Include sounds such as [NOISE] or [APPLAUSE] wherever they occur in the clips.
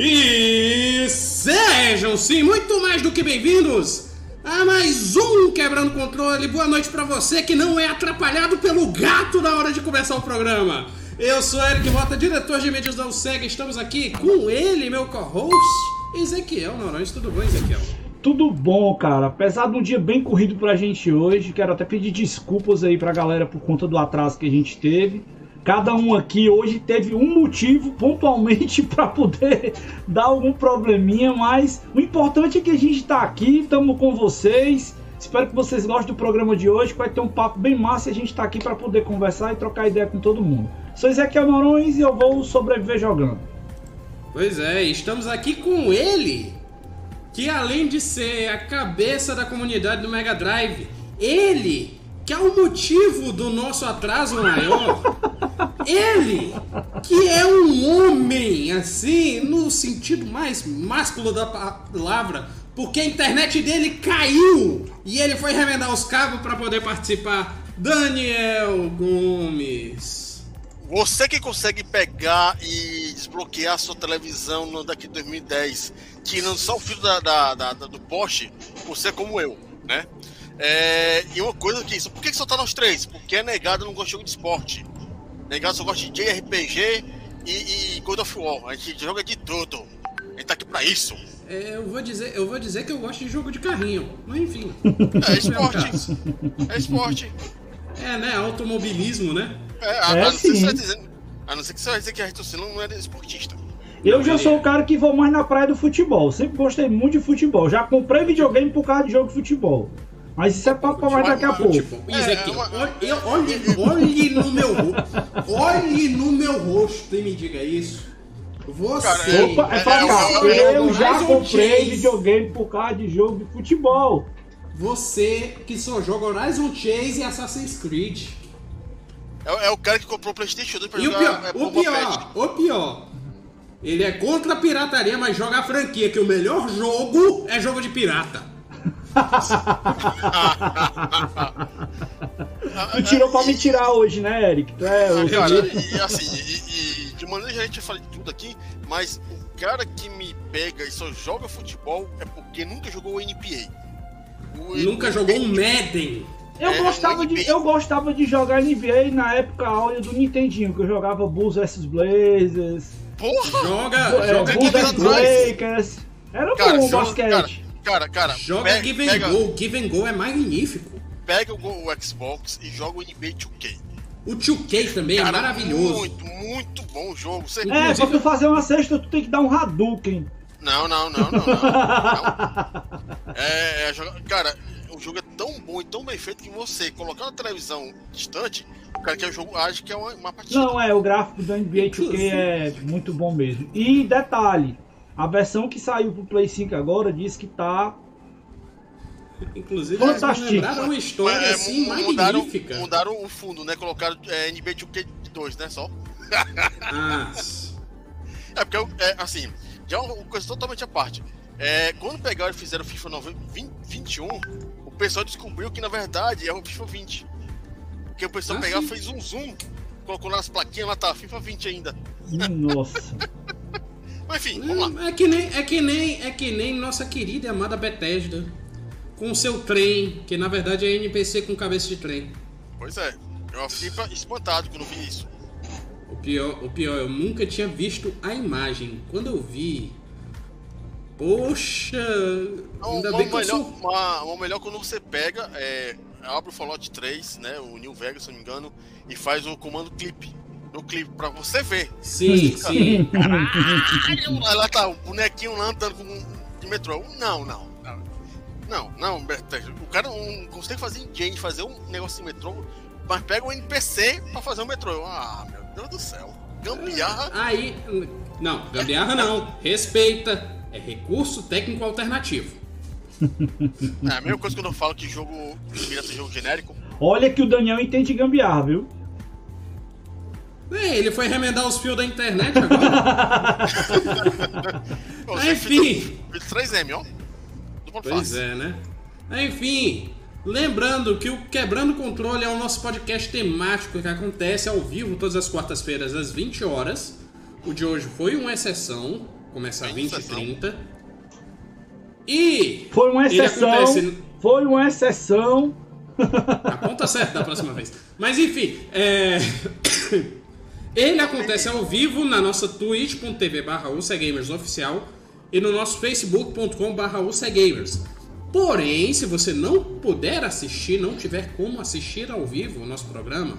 E sejam sim muito mais do que bem-vindos a mais um Quebrando Controle. Boa noite pra você que não é atrapalhado pelo gato na hora de começar o programa. Eu sou Eric Mota, diretor de mídias da USEG. Estamos aqui com ele, meu co-host, Ezequiel Noronha. Tudo bom, Ezequiel? Tudo bom, cara. Apesar de um dia bem corrido pra gente hoje, quero até pedir desculpas aí pra galera por conta do atraso que a gente teve. Cada um aqui hoje teve um motivo pontualmente [LAUGHS] para poder dar algum probleminha, mas o importante é que a gente está aqui, estamos com vocês. Espero que vocês gostem do programa de hoje, vai ter um papo bem massa e a gente está aqui para poder conversar e trocar ideia com todo mundo. Sou Ezequiel Norões e eu vou sobreviver jogando. Pois é, estamos aqui com ele, que além de ser a cabeça da comunidade do Mega Drive, ele que é o motivo do nosso atraso maior. Ele, que é um homem, assim, no sentido mais másculo da palavra, porque a internet dele caiu e ele foi remendar os cabos para poder participar. Daniel Gomes. Você que consegue pegar e desbloquear a sua televisão no daqui de 2010, tirando só o fio da, da, da, do poste, você é como eu, né? É, e uma coisa que isso, por que, que só tá nós três? Porque é negado não gosta de jogo de esporte. Negado só gosta de JRPG e, e God of War. A gente joga de tudo. A gente tá aqui pra isso. É, eu vou dizer, eu vou dizer que eu gosto de jogo de carrinho, mas enfim. [LAUGHS] É esporte. é esporte. É, né? Automobilismo, né? É, a, é, a, não ser que você a não ser que você vai dizer que a Retorcino não é esportista. Eu já sou o cara que vou mais na praia do futebol. Sempre gostei muito de futebol. Já comprei videogame por causa de jogo de futebol. Mas isso é papo pra mais daqui a pouco. Tipo, isso aqui, olhe, no meu rosto. Olhe no meu rosto e me diga isso. Você. Opa, é pra cá. Eu já comprei videogame por causa de jogo de futebol. Você que só joga Horizon Chase e Assassin's Creed. É, é o cara que comprou o PlayStation 2 pra e jogar. O pior, é, o, pior o pior, ele é contra a pirataria, mas joga a franquia, que o melhor jogo é jogo de pirata tu tirou pra me tirar hoje, né, Eric? Tu é, ah, cara, e assim, e, e, de maneira geral a gente fala de tudo aqui, mas o cara que me pega e só joga futebol é porque nunca jogou o NPA. O nunca jogou um Madden. Eu, é, gostava de, eu gostava de jogar NBA na época áurea do Nintendinho, que eu jogava Bulls vs Blazers. Porra! Joga, é, joga Bulls vs Lakers. Era cara, bom o basquete. Cara, Cara, cara. Joga pega, Give and pega, Go. Give and Go é magnífico. Pega o, o Xbox e joga o NBA 2K. O 2K também é cara, é maravilhoso. Muito, muito bom o jogo. Você... É, pra tu fazer uma cesta, tu tem que dar um Hadouken. Não, não, não, não, não. não. [LAUGHS] É, é, cara, o jogo é tão bom e tão bem feito que você colocar na televisão distante, o cara que é o jogo age que é uma, uma partida. Não, é, o gráfico do NBA 2K é muito bom mesmo. E detalhe, a versão que saiu pro Play 5 agora diz que tá. Inclusive, Fantástico. lembraram uma história é, assim mudaram, magnífica. Mudaram o fundo, né? Colocaram é, NBA 2K2, né? Só. Ah. é porque, é, assim, já é uma coisa totalmente à parte. É, quando pegaram e fizeram o FIFA 20, 21, o pessoal descobriu que na verdade é o FIFA 20. Porque o pessoal ah, pegava, fez um zoom, colocou nas plaquinhas, lá tá FIFA 20 ainda. Nossa. [LAUGHS] Mas enfim, vamos lá. É que nem, é que nem, é que nem nossa querida e amada Bethesda. Com o seu trem, que na verdade é NPC com cabeça de trem. Pois é. Eu fiquei espantado quando vi isso. O pior, o pior, eu nunca tinha visto a imagem. Quando eu vi. Poxa! Não, ainda bem que melhor, eu sou... uma, uma melhor quando você pega, é, abre o Fallout 3, né? O New Vegas, se não me engano, e faz o comando clip no clipe pra você ver. Sim, sim. Caralho, lá tá o bonequinho lá andando com de metrô. Não, não. Não, não, o cara não consegue fazer engine, fazer um negócio de metrô, mas pega um NPC pra fazer um metrô. Ah, meu Deus do céu. Gambiarra. Aí. Não, gambiarra não. Respeita. É recurso técnico alternativo. É a mesma coisa quando eu falo que jogo é jogo genérico. Olha que o Daniel entende gambiarra, viu? É, ele foi remendar os fios da internet agora. [LAUGHS] Enfim. 3M, ó. Pois é, né? Enfim, lembrando que o Quebrando Controle é o nosso podcast temático que acontece ao vivo todas as quartas-feiras às 20 horas. O de hoje foi uma exceção, Começa às 20 e 30. E. Foi uma exceção. acontece- Foi uma exceção. Aponta certo da próxima vez. Mas enfim, é... ele acontece ao vivo na nossa twitch.tv barra oficial e no nosso facebook.com barra UCGamers. Porém, se você não puder assistir, não tiver como assistir ao vivo o nosso programa,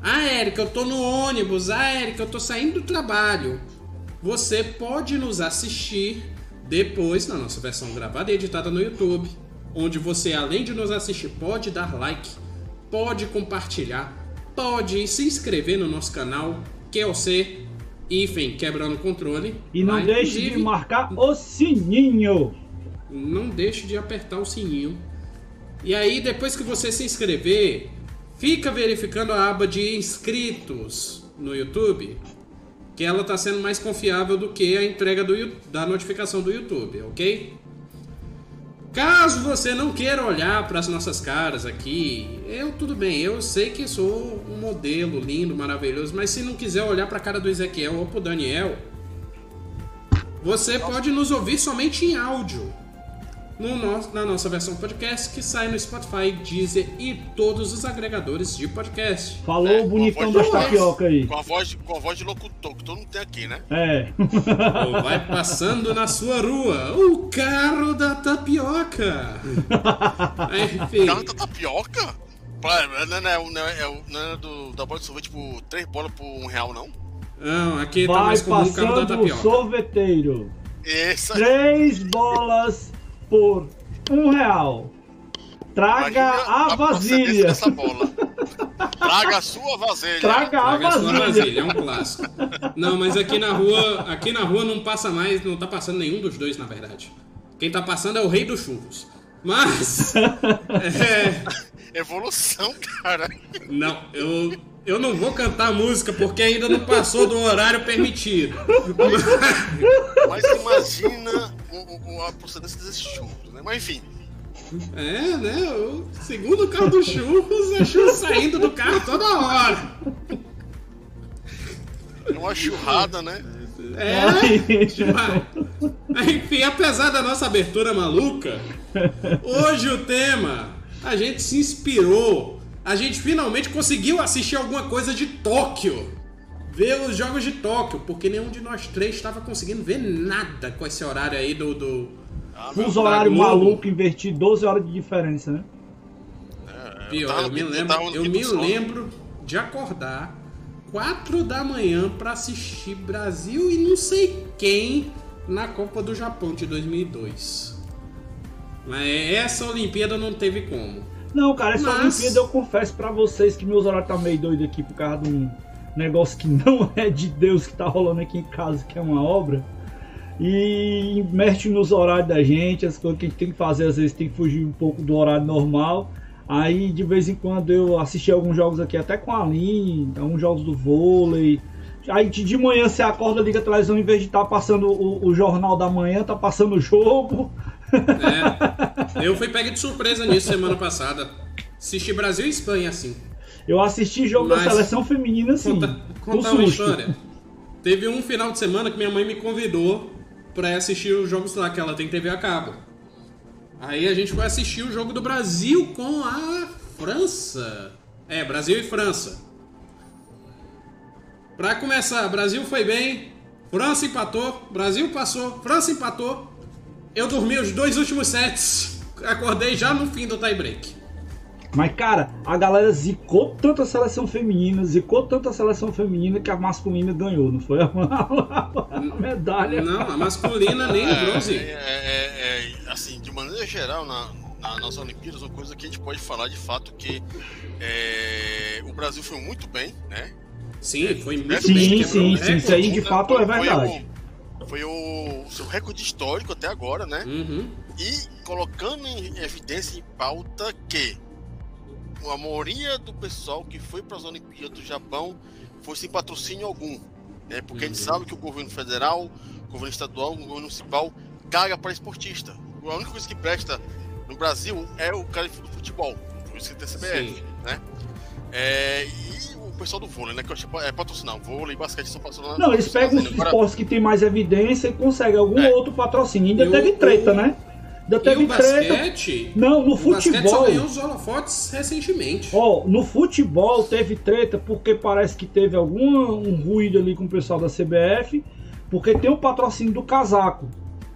ah, Érica, eu tô no ônibus, ah, Érica, eu tô saindo do trabalho. Você pode nos assistir depois na nossa versão gravada e editada no YouTube, onde você, além de nos assistir, pode dar like, pode compartilhar, pode se inscrever no nosso canal, QLC, enfim, quebrando o controle. E não Lá, deixe de marcar o sininho. não deixe de apertar o sininho. E aí, depois que você se inscrever, fica verificando a aba de inscritos no YouTube, que ela está sendo mais confiável do que a entrega do, da notificação do YouTube, ok? Caso você não queira olhar para as nossas caras aqui, eu tudo bem, eu sei que sou um modelo lindo, maravilhoso, mas se não quiser olhar para a cara do Ezequiel ou para o Daniel, você pode nos ouvir somente em áudio no nosso- na nossa versão podcast que sai no Spotify, Deezer e todos os agregadores de podcast. Falou É, o bonitão das tapioca aí. Com a voz, com a voz de locutor, que todo mundo tem aqui, né? É. Ou vai passando na sua rua o carro da tapioca. [LAUGHS] Enfim, Carro da tapioca? Não é, não é, não é, é o- não é do, da bola de sorvete, tipo, três bolas por um real, não? não, aqui tá Vai mais comum o carro da passando o tapioca. sorveteiro. Essa Três bolas por um real. Traga a vasilha. dessa bola. [LAUGHS] Traga a sua vasilha. Traga a Traga a sua vasilha. vasilha, é um clássico. Não, mas aqui na rua, aqui na rua não passa mais, não tá passando nenhum dos dois, na verdade. Quem tá passando é o rei dos churros. Mas. [LAUGHS] É, Evolução, cara. não, eu, eu não vou cantar música porque ainda não passou do horário permitido. [LAUGHS] Mas imagina o, o- a procedência desses churros, né? Mas enfim, É, né? O segundo carro dos churros é churros saindo do carro toda hora. é uma churrada, né? É, demais. Enfim, apesar da nossa abertura maluca, hoje o tema, a gente se inspirou. A gente finalmente conseguiu assistir alguma coisa de Tóquio. Ver os jogos de Tóquio, porque nenhum de nós três estava conseguindo ver nada com esse horário aí do. do... Ah, horários Globo. malucos, invertir 12 horas de diferença, né? Pior, tava eu, me lembro, eu me sono. lembro de acordar 4 da manhã pra assistir Brasil e não sei quem na Copa do Japão de 2002. Mas essa Olimpíada não teve como. Não, cara, essa Mas- Olimpíada eu confesso pra vocês que meus horários tá meio doido aqui por causa de um negócio que [LAUGHS] não é de Deus que tá rolando aqui em casa, que é uma obra. E mexe nos horários da gente, as coisas que a gente tem que fazer, às vezes tem que fugir um pouco do horário normal. Aí de vez em quando eu assisti alguns jogos aqui, até com a Aline, alguns jogos do vôlei. Aí de manhã você acorda, liga a televisão, em vez de estar passando o, o jornal da manhã, tá passando o jogo. É, eu fui pego de surpresa nisso semana passada. Assisti Brasil e Espanha assim. Eu assisti jogo da Mas- seleção feminina assim. Conta, contar uma história. Teve um final de semana que minha mãe me convidou pra ir assistir os jogos lá, que ela tem TV a cabo. Aí a gente foi assistir o jogo do Brasil com a França. É, Brasil e França. Pra começar, Brasil foi bem, França empatou, Brasil passou, França empatou. Eu dormi os dois últimos sets. Acordei já no fim do tie break. Mas, cara, a galera zicou tanto a seleção feminina, zicou tanto a seleção feminina que a masculina ganhou, não foi? [LAUGHS] A medalha. Não, a masculina nem É, bronze. é, é, é, assim, de maneira geral, na, na- nas Olimpíadas, uma coisa que a gente pode falar de fato que é, o Brasil foi muito bem, né? Sim, foi muito Sim, bem. sim, sim, recorde. isso aí de fato é Foi verdade. Foi o seu recorde histórico até agora, né? Uhum. E colocando em evidência em pauta que a maioria do pessoal que foi para as Olimpíadas do Japão foi sem patrocínio algum, né? Porque a gente Uhum. sabe que o governo federal, o governo estadual, o governo municipal caga para esportista. A única coisa que presta no Brasil é o cara do futebol, por isso que tem CBF, Sim. né? É, e pessoal do vôlei, né? Que eu achei é patrocinar. Vôlei e basquete são patrocinados. Não, eles pegam os Agora- esportes que tem mais evidência e conseguem algum É. outro patrocínio. Ainda E o- teve treta, o- né? Ainda E teve o treta. basquete. Não, no O basquete só futebol. ganhou os holofotes recentemente. Ó, no futebol teve treta porque parece que teve algum um ruído ali com o pessoal da CBF, porque tem o patrocínio do casaco.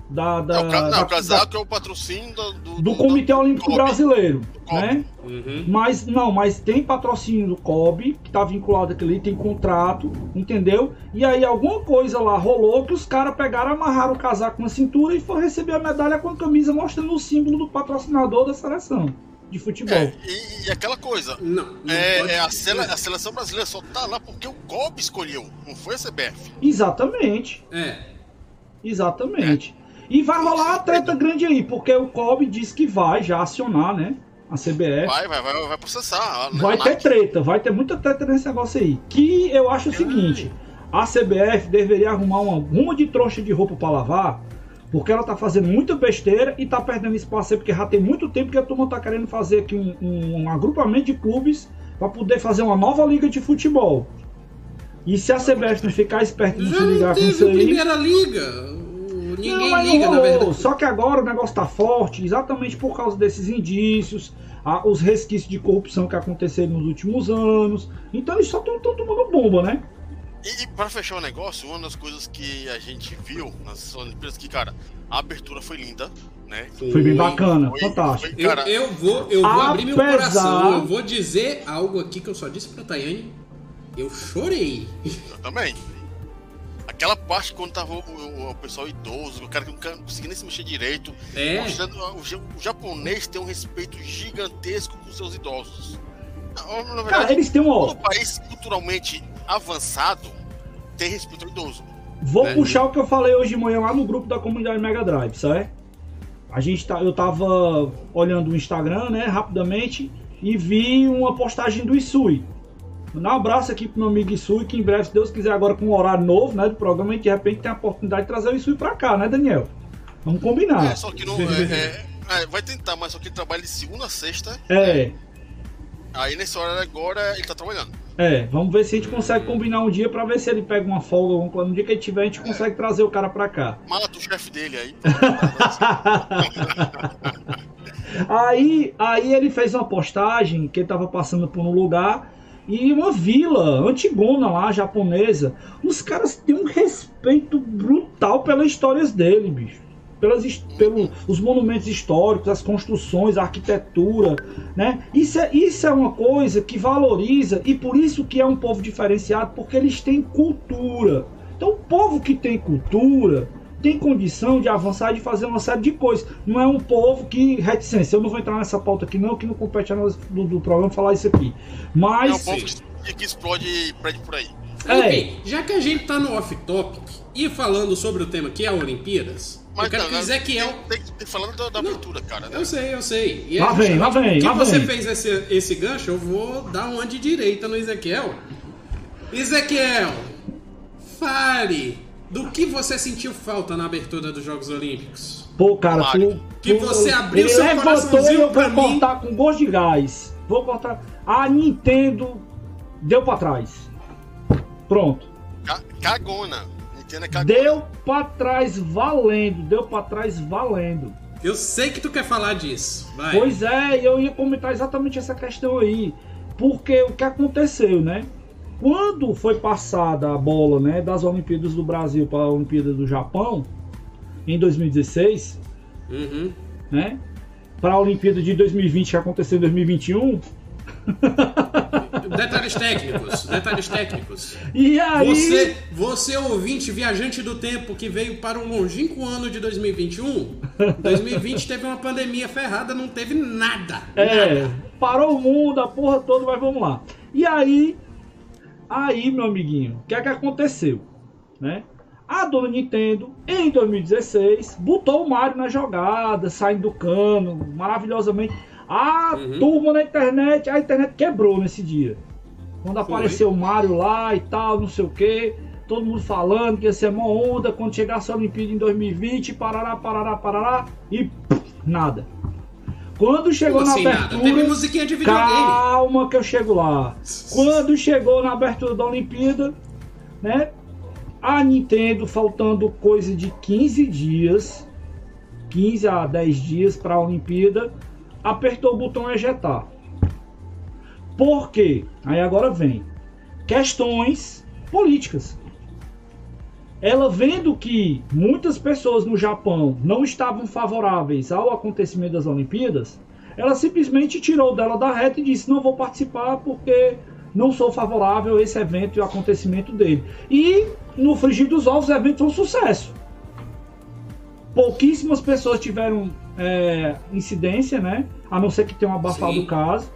Da, da, Não, da- o casaco é o patrocínio do, do, do Comitê Olímpico COB. Brasileiro, né? Uhum. Mas não, mas tem patrocínio do COB, que tá vinculado àquele ali, tem contrato, entendeu? E aí alguma coisa lá rolou que os caras pegaram, amarraram o casaco na cintura e foram receber a medalha com a camisa mostrando o símbolo do patrocinador da seleção de futebol. É, e, e aquela coisa. Não, não É, é a, sele- a seleção brasileira só tá lá porque o COB escolheu, não foi a CBF. Exatamente. É. Exatamente. E vai rolar uma treta grande aí, porque o COB diz que vai já acionar, né? A CBF. Vai, vai, vai, vai processar. né? Vai ter treta, vai ter muita treta nesse negócio aí. Que eu acho o seguinte: a CBF deveria arrumar uma guma de trouxa de roupa pra lavar, porque ela tá fazendo muita besteira e tá perdendo espaço aí, porque já tem muito tempo que a turma tá querendo fazer aqui um, um- um agrupamento de clubes pra poder fazer uma nova liga de futebol. E se a CBF não ficar esperta e não Já se ligar com isso aí. primeira liga. Ninguém Não, liga, não na rolou. verdade. Só que agora o negócio tá forte, exatamente por causa desses indícios, a- os resquícios de corrupção que aconteceram nos últimos anos. Então eles só estão tomando bomba, né? E, e pra fechar o negócio, uma das coisas que a gente viu nas Olimpíadas que, cara, a abertura foi linda, né? Foi bem bacana, Foi- fantástico. foi- Eu, cara, eu vou, eu vou abrir meu Apesar- coração. Eu vou dizer algo aqui que eu só disse pra Tayane. Eu chorei. eu também. Aquela parte quando tava o, o- o pessoal idoso, o cara que não conseguia nem se mexer direito, É. mostrando o, o japonês tem um respeito gigantesco com seus idosos. Na, na verdade, Cara, eles têm um. todo país culturalmente avançado tem respeito ao idoso. vou né? puxar o que eu falei hoje de manhã lá no grupo da comunidade Mega Drive, sabe? A gente tá, eu tava olhando o Instagram, né, rapidamente, e vi uma postagem do Isui. Um abraço aqui pro meu amigo Isui, que em breve, se Deus quiser, agora com um horário novo, né, do programa, a gente de repente tem a oportunidade de trazer o Isui pra cá, né, Daniel? Vamos combinar. É, só que não. é, é, é, vai tentar, mas só que ele trabalha de segunda a sexta. É, Aí nesse horário agora ele tá trabalhando. é, vamos ver se a gente consegue combinar um dia pra ver se ele pega uma folga, alguma coisa. no dia que ele tiver, a gente consegue trazer o cara pra cá. Mata o chefe dele aí. [LAUGHS] Aí, aí ele fez uma postagem que ele tava passando por um lugar e uma vila antigona lá, japonesa. Os caras têm um respeito brutal pelas histórias dele, bicho. Pelas, pelo, os monumentos históricos, as construções, a arquitetura, né? Isso é, isso é uma coisa que valoriza e por isso que é um povo diferenciado, porque eles têm cultura. Então, o povo que tem cultura tem condição de avançar e de fazer uma série de coisas. Não é um povo que reticência. Eu não vou entrar nessa pauta aqui, não, que não compete a nós do, do programa falar isso aqui. É um Mas. povo que, que explode prédio por aí. É. Enfim, já que a gente tá no off-topic e falando sobre o tema que é Olimpíadas, eu quero não, que Ezequiel. Tem, tem, tem falando da, da Não. abertura, cara. Né? Eu sei, eu sei. E Lá é vem, lá vem, que lá você vem. fez esse, esse gancho, eu vou dar uma de direita no Ezequiel. Ezequiel, fale do que você sentiu falta na abertura dos Jogos Olímpicos. Pô, cara, tu. que tu- você abriu seu coraçãozinho eu pra vou mim. cortar com gosto de gás. Vou cortar. A Nintendo deu pra trás. Pronto. Ca- Cagona. Nintendo é cagona. Deu pra trás valendo. Deu pra trás valendo. Eu sei que tu quer falar disso. Vai. Pois é, eu ia comentar exatamente essa questão aí. Porque o que aconteceu, né? Quando foi passada a bola né, das Olimpíadas do Brasil para a Olimpíada do Japão, em 2016, Uhum. né? Para a Olimpíada de 2020 que aconteceu em 2021. [LAUGHS] Detalhes técnicos, detalhes técnicos. E aí. Você, você ouvinte, viajante do tempo que veio para um longínquo ano de 2021, 2020 teve uma pandemia ferrada, não teve nada. É, nada. parou o mundo, a porra toda, mas vamos lá. E aí, aí, meu amiguinho, o que é que aconteceu? Né? A dona Nintendo, em 2016, botou o Mario na jogada, saindo do cano, maravilhosamente. A Uhum. turma na internet, a internet quebrou nesse dia. Quando apareceu o Mario lá e tal, não sei o que, todo mundo falando que ia ser uma onda quando chegasse a Olimpíada em 2020, parará, parará, parará, e pff, nada. Quando chegou Como na assim nada? abertura. Teve musiquinha de videogame. Calma que eu chego lá. Quando chegou na abertura da Olimpíada, né? A Nintendo faltando coisa de 15 dias, 15 a 10 dias para a Olimpíada, apertou o botão ejetar. Por quê? Aí agora vem questões políticas. Ela vendo que muitas pessoas no Japão não estavam favoráveis ao acontecimento das Olimpíadas, ela simplesmente tirou dela da reta e disse: Não vou participar porque não sou favorável a esse evento e ao acontecimento dele. E no frigir dos ovos, o evento foi um sucesso. Pouquíssimas pessoas tiveram é, incidência, né? A não ser que tenham abafado Sim. o caso.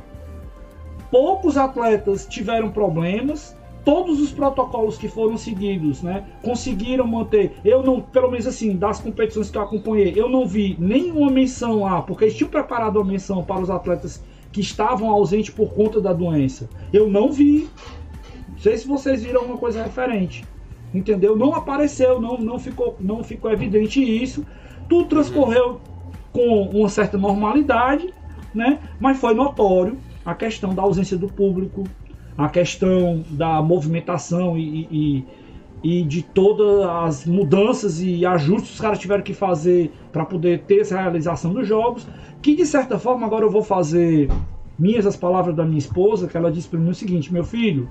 Poucos atletas tiveram problemas. Todos os protocolos que foram seguidos, né, conseguiram manter. Eu não, pelo menos assim, das competições que eu acompanhei, eu não vi nenhuma menção lá, porque eles tinham preparado uma menção para os atletas que estavam ausentes por conta da doença. Eu não vi. Não sei se vocês viram alguma coisa referente. Entendeu? Não apareceu, não, não, ficou, não ficou evidente isso. Tudo transcorreu com uma certa normalidade, né? Mas foi notório a questão da ausência do público, a questão da movimentação e, e, e de todas as mudanças e ajustes que os caras tiveram que fazer para poder ter essa realização dos jogos, que de certa forma agora eu vou fazer minhas as palavras da minha esposa, que ela disse para mim o seguinte, meu filho,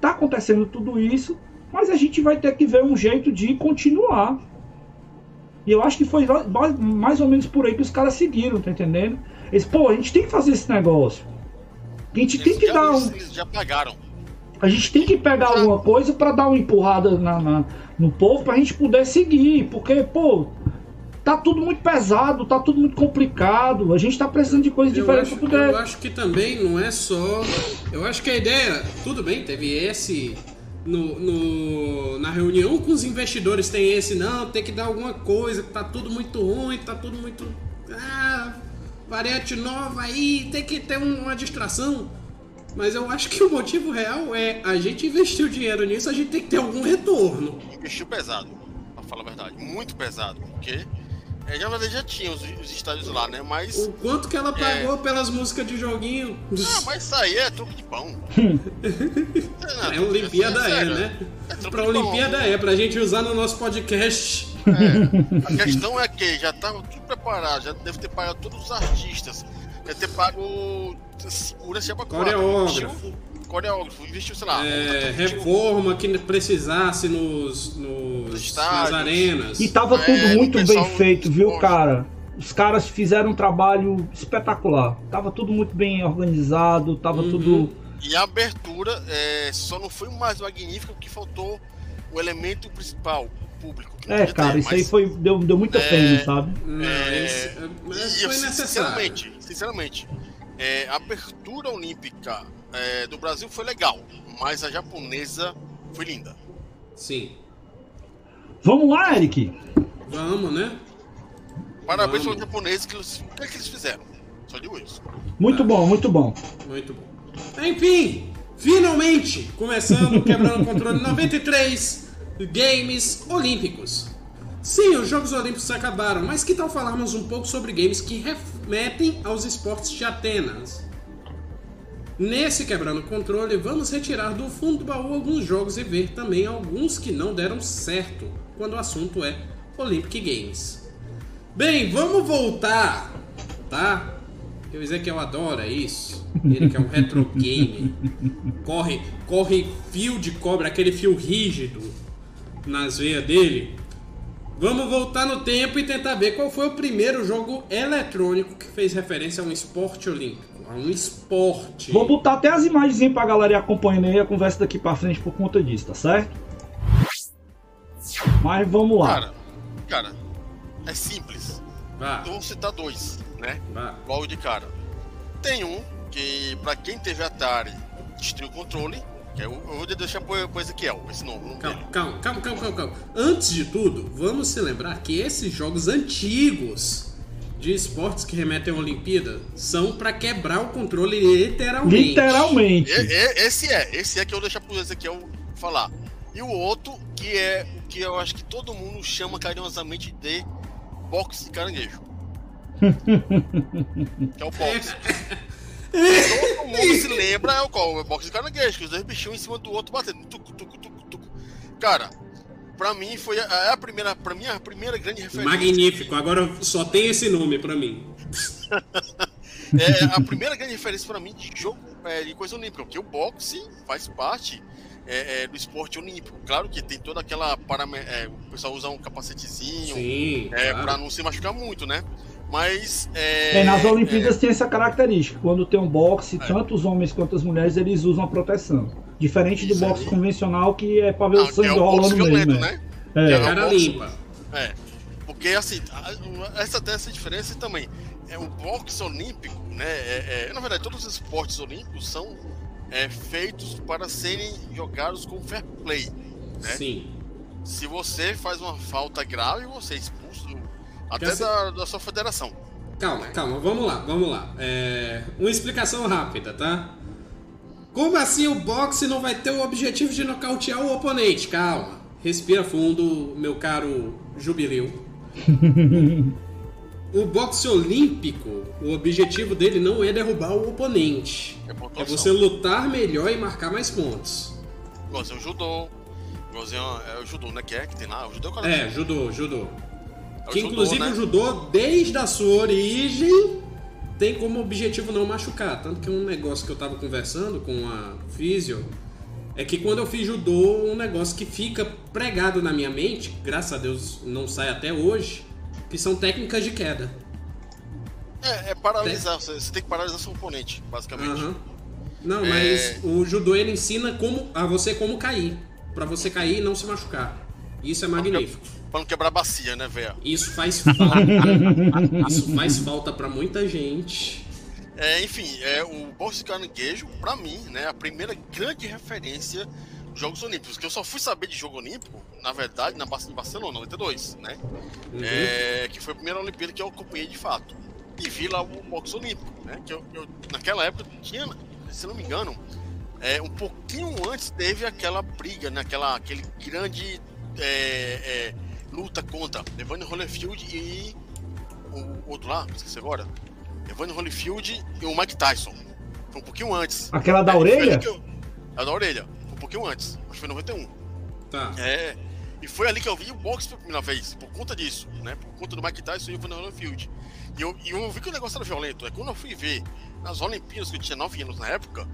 tá acontecendo tudo isso, mas a gente vai ter que ver um jeito de continuar. E eu acho que foi mais- ou menos por aí que os caras seguiram, tá entendendo? Eles, pô, a gente tem que fazer esse negócio. A gente tem que dar um, já pagaram. a gente tem que pegar alguma coisa pra dar uma empurrada na, na- no povo pra gente poder seguir, porque, pô, tá tudo muito pesado, tá tudo muito complicado, a gente tá precisando de coisas Eu diferentes poder. eu acho que também não é só. Eu acho que a ideia. Tudo bem, teve esse. No, no- na reunião com os investidores tem esse, não, tem que dar alguma coisa, que tá tudo muito ruim, tá tudo muito. Ah, variante nova aí, tem que ter um- uma distração. Mas eu acho que o motivo real é a gente investiu dinheiro nisso, a gente tem que ter algum retorno. Investiu pesado, pra falar a verdade. Muito pesado. Porque é, já, já tinha os, os estádios lá, né? Mas. O quanto que ela pagou pelas músicas de joguinho. Ah, mas isso aí é truque de pão. Não, [LAUGHS] É Olimpíada é, sério, né? É Pra de pão. Olimpíada é, pra gente usar no nosso podcast. É, a questão é que já tava tudo preparado, já deve ter pagado todos os artistas, deve ter pago segurança pra Coreógrafo. Coreógrafo, investiu, sei lá, É, reforma que precisasse nos, nos, nas estádios. arenas. E tava É, tudo o muito bem feito, viu, cara? Os caras fizeram um trabalho espetacular. Tava tudo muito bem organizado, tava Uhum. tudo. E a abertura é, só não foi mais magnífica porque faltou o elemento principal, o público. que não É, podia cara, ter, isso aí mas- foi deu, deu muita É, pena, sabe? É, mas E eu, foi necessário. sinceramente, sinceramente, é, a abertura olímpica é, do Brasil foi legal, mas a japonesa foi linda. Sim. Vamos lá, Eric. Vamos, né? Parabéns Vamos. aos japoneses que eles, o que, é que eles fizeram. Só digo isso. Muito bom, muito bom. Muito bom. Enfim, finalmente, começando o Quebrando o Controle 93 Games Olímpicos. Sim, os Jogos Olímpicos acabaram, mas que tal falarmos um pouco sobre games que remetem aos esportes de Atenas? Nesse Quebrando Controle, vamos retirar do fundo do baú alguns jogos e ver também alguns que não deram certo quando o assunto é Olympic Games. Bem, vamos voltar, tá? Eu dizer que eu adoro isso. Ele que é um retro [LAUGHS] game. Corre, corre fio de cobre, aquele fio rígido nas veias dele. Vamos voltar no tempo e tentar ver qual foi o primeiro jogo eletrônico que fez referência a um esporte olímpico, a um esporte. Vou botar até as imagens aí pra galera ir acompanhando aí a conversa daqui pra frente por conta disso, tá certo? Mas vamos lá. Cara, cara, é simples. Vá, Eu vou citar dois, né? vá. Logo de cara. Tem um que, pra quem teve Atari, destruiu o controle. Que é o, eu vou deixar pro, pro Ezequiel, esse nome. o nome Calma, calma, calma, calma, calma, calma. Antes de tudo, vamos se lembrar que esses jogos antigos de esportes que remetem à Olimpíada são pra quebrar o controle literalmente. Literalmente. E- e- esse é, esse é que eu vou deixar pro Ezequiel falar. E o outro, que é o que eu acho que todo mundo chama carinhosamente de boxe de caranguejo. [LAUGHS] que é o boxe. [LAUGHS] Todo mundo [LAUGHS] se lembra é o qual? O boxe de caranguejo, que os dois bichinhos em cima do outro batendo. Tucu, tucu, tucu, tucu. Cara, pra mim foi a, a primeira, pra mim, a primeira grande referência. Magnífico, agora só tem esse nome pra mim. [LAUGHS] é a primeira grande referência pra mim de jogo é, de coisa olímpica, porque o boxe faz parte é, é, do esporte olímpico. Claro que tem toda aquela. Para, é, o pessoal usa um capacetezinho Sim, é, claro. pra não se machucar muito, né? Mas. É, nas Olimpíadas tem essa característica. Quando tem um boxe, É. tanto os homens quanto as mulheres, eles usam a proteção. Diferente do Isso boxe aí. convencional, que é pra ver ah, o que sangue é o boxe rolando violento, mesmo. né? É. É, É. Cara limpa. É. Porque assim, a- essa tem essa diferença também. É o boxe olímpico, né? É, é- na verdade, todos os esportes olímpicos são é, feitos para serem jogados com fair play. né? Sim. Se você faz uma falta grave, você é expulso até da, da sua federação. Calma, calma, vamos lá, vamos lá. É, uma explicação rápida, tá? Como assim o boxe não vai ter o objetivo de nocautear o oponente? Calma, respira fundo, meu caro Jubileu. [LAUGHS] o boxe olímpico, o objetivo dele não é derrubar o oponente. É, É você lutar melhor e marcar mais pontos. Igualzinho o judô. Igualzinho é o judô, né? Que é que tem lá. O judô é o cara. É, judô, judô. É Que judô, inclusive né? o judô, desde a sua origem, tem como objetivo não machucar. Tanto que um negócio que eu tava conversando com a Físio é que quando eu fiz judô, um negócio que fica pregado na minha mente, graças a Deus não sai até hoje, que são técnicas de queda. É, é paralisar. Você, você tem que paralisar seu oponente, basicamente. Aham. Não, É. mas o judô ele ensina como a você como cair, Pra você cair e não se machucar. Isso é magnífico. Pra não quebrar a bacia, né, velho? Isso faz falta. [LAUGHS] Isso faz falta pra muita gente. É, enfim, é, o boxe de caranguejo, pra mim, né, a primeira grande referência dos Jogos Olímpicos, que eu só fui saber de jogo olímpico, na verdade, na Bar- em Barcelona, 92, né? Uhum. É, que foi a primeira Olimpíada que eu acompanhei de fato. E vi lá o boxe olímpico, né? Que eu, eu- naquela época tinha, se não me engano, é, um pouquinho antes teve aquela briga, né? Aquela, aquele grande é, é, luta contra Evander Holyfield e o outro lá, esqueci agora. Evander Holyfield e o Mike Tyson. Foi um pouquinho antes. Aquela da É, orelha? eu- A da orelha. Foi um pouquinho antes. Acho que foi em 91. Tá. É. E foi ali que eu vi o boxe pela primeira vez, por conta disso, né? Por conta do Mike Tyson e o Evander Holyfield. E eu, e eu vi que o negócio era violento. É quando eu fui ver nas Olimpíadas, que eu tinha 9 anos na época,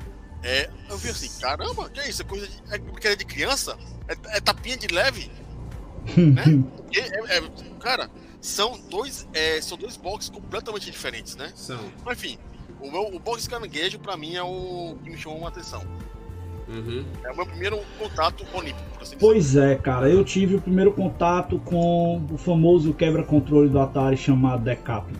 é, eu vi assim, caramba, que é isso? É coisa de, é brincadeira de criança? É, é tapinha de leve? Né? [LAUGHS] É- é- cara, são dois, é, são dois boxes completamente diferentes, né? São. Mas enfim, o, meu, o boxe caranguejo pra mim é o que me chamou a atenção. Uhum. É o meu primeiro contato olímpico, assim dizer. Pois é, cara. Eu tive o primeiro contato com o famoso quebra-controle do Atari chamado Decathlon.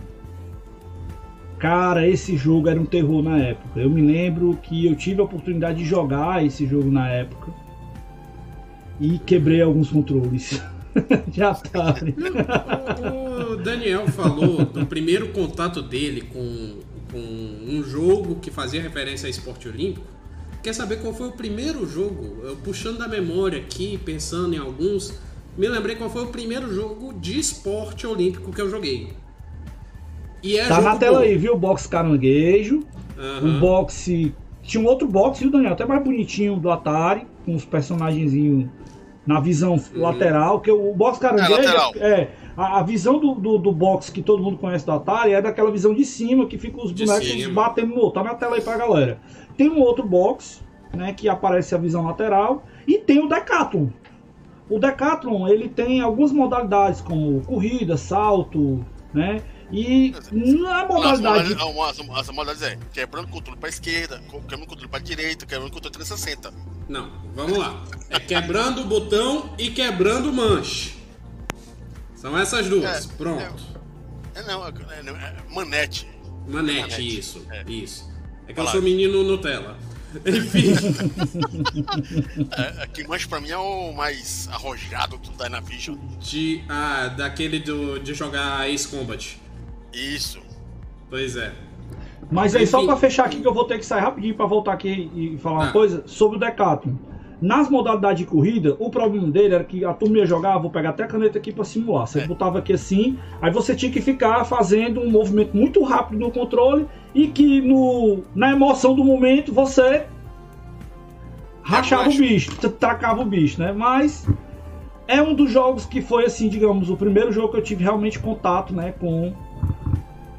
Cara, esse jogo era um terror na época. Eu me lembro que eu tive a oportunidade de jogar esse jogo na época e quebrei alguns controles [LAUGHS] [LAUGHS] de Atari. O, o Daniel falou do primeiro contato dele com, com um jogo que fazia referência a esporte olímpico. Quer saber qual foi o primeiro jogo? Eu puxando da memória aqui, pensando em alguns, me lembrei qual foi o primeiro jogo de esporte olímpico que eu joguei. E é Tá na tela bom. aí, viu? O box caranguejo. O boxe. Tinha um outro boxe, viu, Daniel? Até mais bonitinho do Atari, com os personagenzinhos na visão lateral, que o boxe caranguejo. lateral. É, a, a visão do, do, do boxe que todo mundo conhece do Atari é daquela visão de cima, que fica os De bonecos cima. batendo no outro. Tá na tela aí pra galera. Tem um outro boxe, né, que aparece a visão lateral, e tem o Decathlon. O Decathlon, ele tem algumas modalidades, como corrida, salto, né? E na modalidade as, as modalidades é quebrando o controle pra esquerda, quebrando o controle pra direita, quebrando o controle 360. Não, vamos lá. É quebrando o botão e quebrando o manche. São essas duas. É, Pronto. É, não, é, é, é manete. Manete, Manete. isso. É. Isso. É que eu Vai lá. sou menino Nutella. [LAUGHS] Enfim. [LAUGHS] É, é, que manche pra mim é o mais arrojado do Dynavision. de, ah, daquele do, de jogar Ace Combat. Isso. Pois é. Mas aí, só pra fechar aqui, que eu vou ter que sair rapidinho pra voltar aqui e falar uma Tá. coisa sobre o Decathlon. Nas modalidades de corrida, o problema dele era que a turma ia jogar, vou pegar até a caneta aqui para simular. Você É. botava aqui assim, aí você tinha que ficar fazendo um movimento muito rápido no controle e que no, na emoção do momento você rachava o bicho, tracava o bicho, né? Mas é um dos jogos que foi assim, digamos, o primeiro jogo que eu tive realmente contato, né, com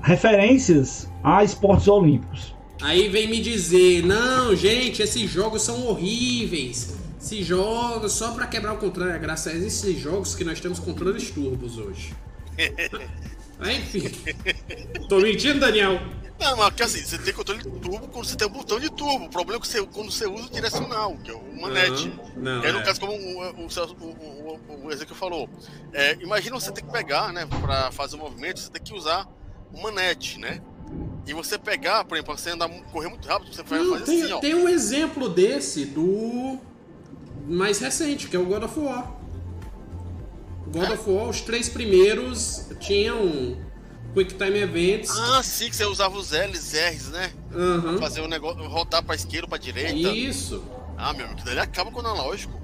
referências a esportes olímpicos. Aí vem me dizer, não, gente, esses jogos são horríveis. Esses jogos só pra quebrar o controle. É graças a esses jogos que nós temos controles turbos hoje. [LAUGHS] Aí, enfim. Tô mentindo, Daniel? Não, mas que assim, você tem controle de turbo quando você tem um botão de turbo. O problema é que você, quando você usa o direcional, que é o manete. Não, aí, no é. caso, como o, o, o, o, o, o Ezequiel falou, é, imagina você ter que pegar, né, pra fazer o movimento, você tem que usar o manete, né? E você pegar, por exemplo, você andar, correr muito rápido, você vai Não, fazer tem, assim, ó. tem um exemplo desse do mais recente, que é o God of War. God of War, os três primeiros tinham Quick Time Events. Ah, sim, que você usava os L's, R's, né? Aham. Fazer o negócio, rodar pra esquerda, pra direita. Isso. Ah, meu amigo, daí acaba com o analógico.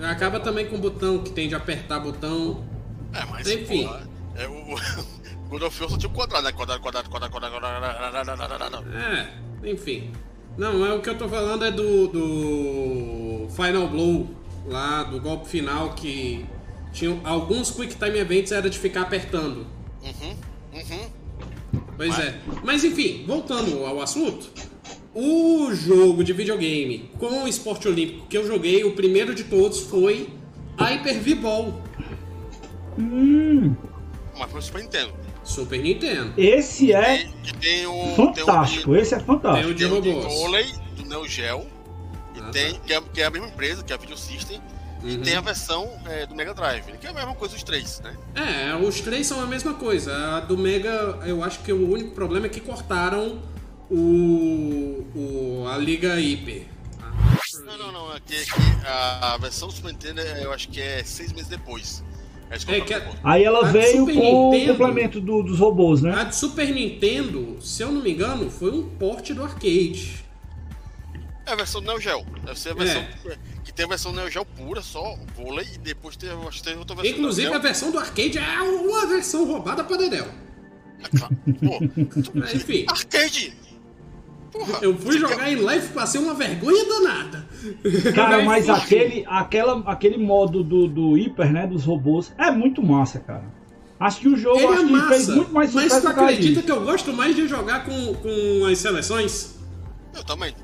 Acaba também com o botão, que tem de apertar botão. É, mas, Enfim. porra, é, o [LAUGHS] God of War só tinha o quadrado, né? Quadrado, quadrado, quadrado, quadrado, quadrado, quadrado. É, enfim. Não, é o que eu tô falando é do, do Final Blow, lá do golpe final, que tinha alguns Quick Time Events era de ficar apertando. Uhum, uhum. Pois é. Mas enfim, voltando ao assunto. O jogo de videogame com o esporte olímpico que eu joguei, o primeiro de todos foi Hyper V-Ball, Hum, Mas foi o Super Nintendo. Super Nintendo. esse é E, e tem o. fantástico, esse é Tem fantástico. o de Tem o de robôs. vôlei do Neo Geo. E Ah, tem, tá. que é, que é a mesma empresa, que é a Video System. E Uhum. tem a versão é, do Mega Drive, que é a mesma coisa dos três, né? É, os três são a mesma coisa. A do Mega, eu acho que o único problema é que cortaram o, o a Liga Hyper. Não, não, não. Aqui, aqui, a, a versão do Super Nintendo, é, eu acho que é seis meses depois. É, compraram que a-. Aí ela veio com o Nintendo- complemento do- dos robôs, né? A do Super Nintendo, se eu não me engano, foi um porte do arcade. É a versão do Neo Geo. Deve ser a versão É. que tem a versão Neo Geo pura, só vôlei, e depois tem, eu acho que tem outra versão. Inclusive, a versão do arcade é uma versão roubada pra Dedel. Pô, [LAUGHS] Mas, Enfim, arcade! Porra! eu fui jogar em live, passei uma vergonha danada. Cara, mas aquele, aquela, aquele modo do, do hiper, né, dos robôs, é muito massa, cara. Acho que o jogo Ele acho é que fez massa, muito mais mas tu acredita disso. que eu gosto mais de jogar com, com as seleções? Eu também.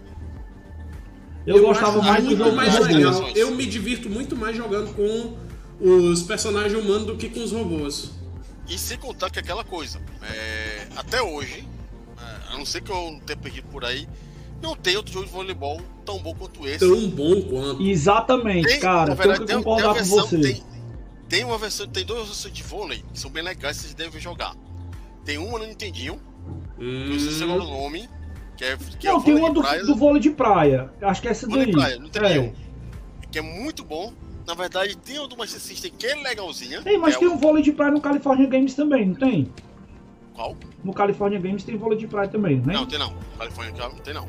Eu, gostava acho mais do muito jogo mais com legal. robôs. Eu me divirto muito mais jogando com os personagens humanos do que com os robôs. E sem contar que é aquela coisa, é, até hoje, é, a não ser que eu tenha perdido por aí, não tem outro jogo de voleibol tão bom quanto esse. Tão bom quanto. Exatamente, Tem, cara. verdade, que tem, tem com versão, você. tem, tem uma versão, tem duas versões de vôlei que são bem legais, vocês devem jogar. Tem uma no Nintendinho, eu não sei se é o Hum, nome, que é, que é Não, o tem vôlei uma de do, praia, do vôlei de praia. Acho que é essa Vôlei daí. praia, não tem é. nenhum. que é muito bom. Na verdade, tem uma do Master System que é legalzinha. Tem, mas que tem é um vôlei de praia no California Games também, não tem? o... Qual? No California Games tem vôlei de praia também, né? Não, tem não. California não tem não.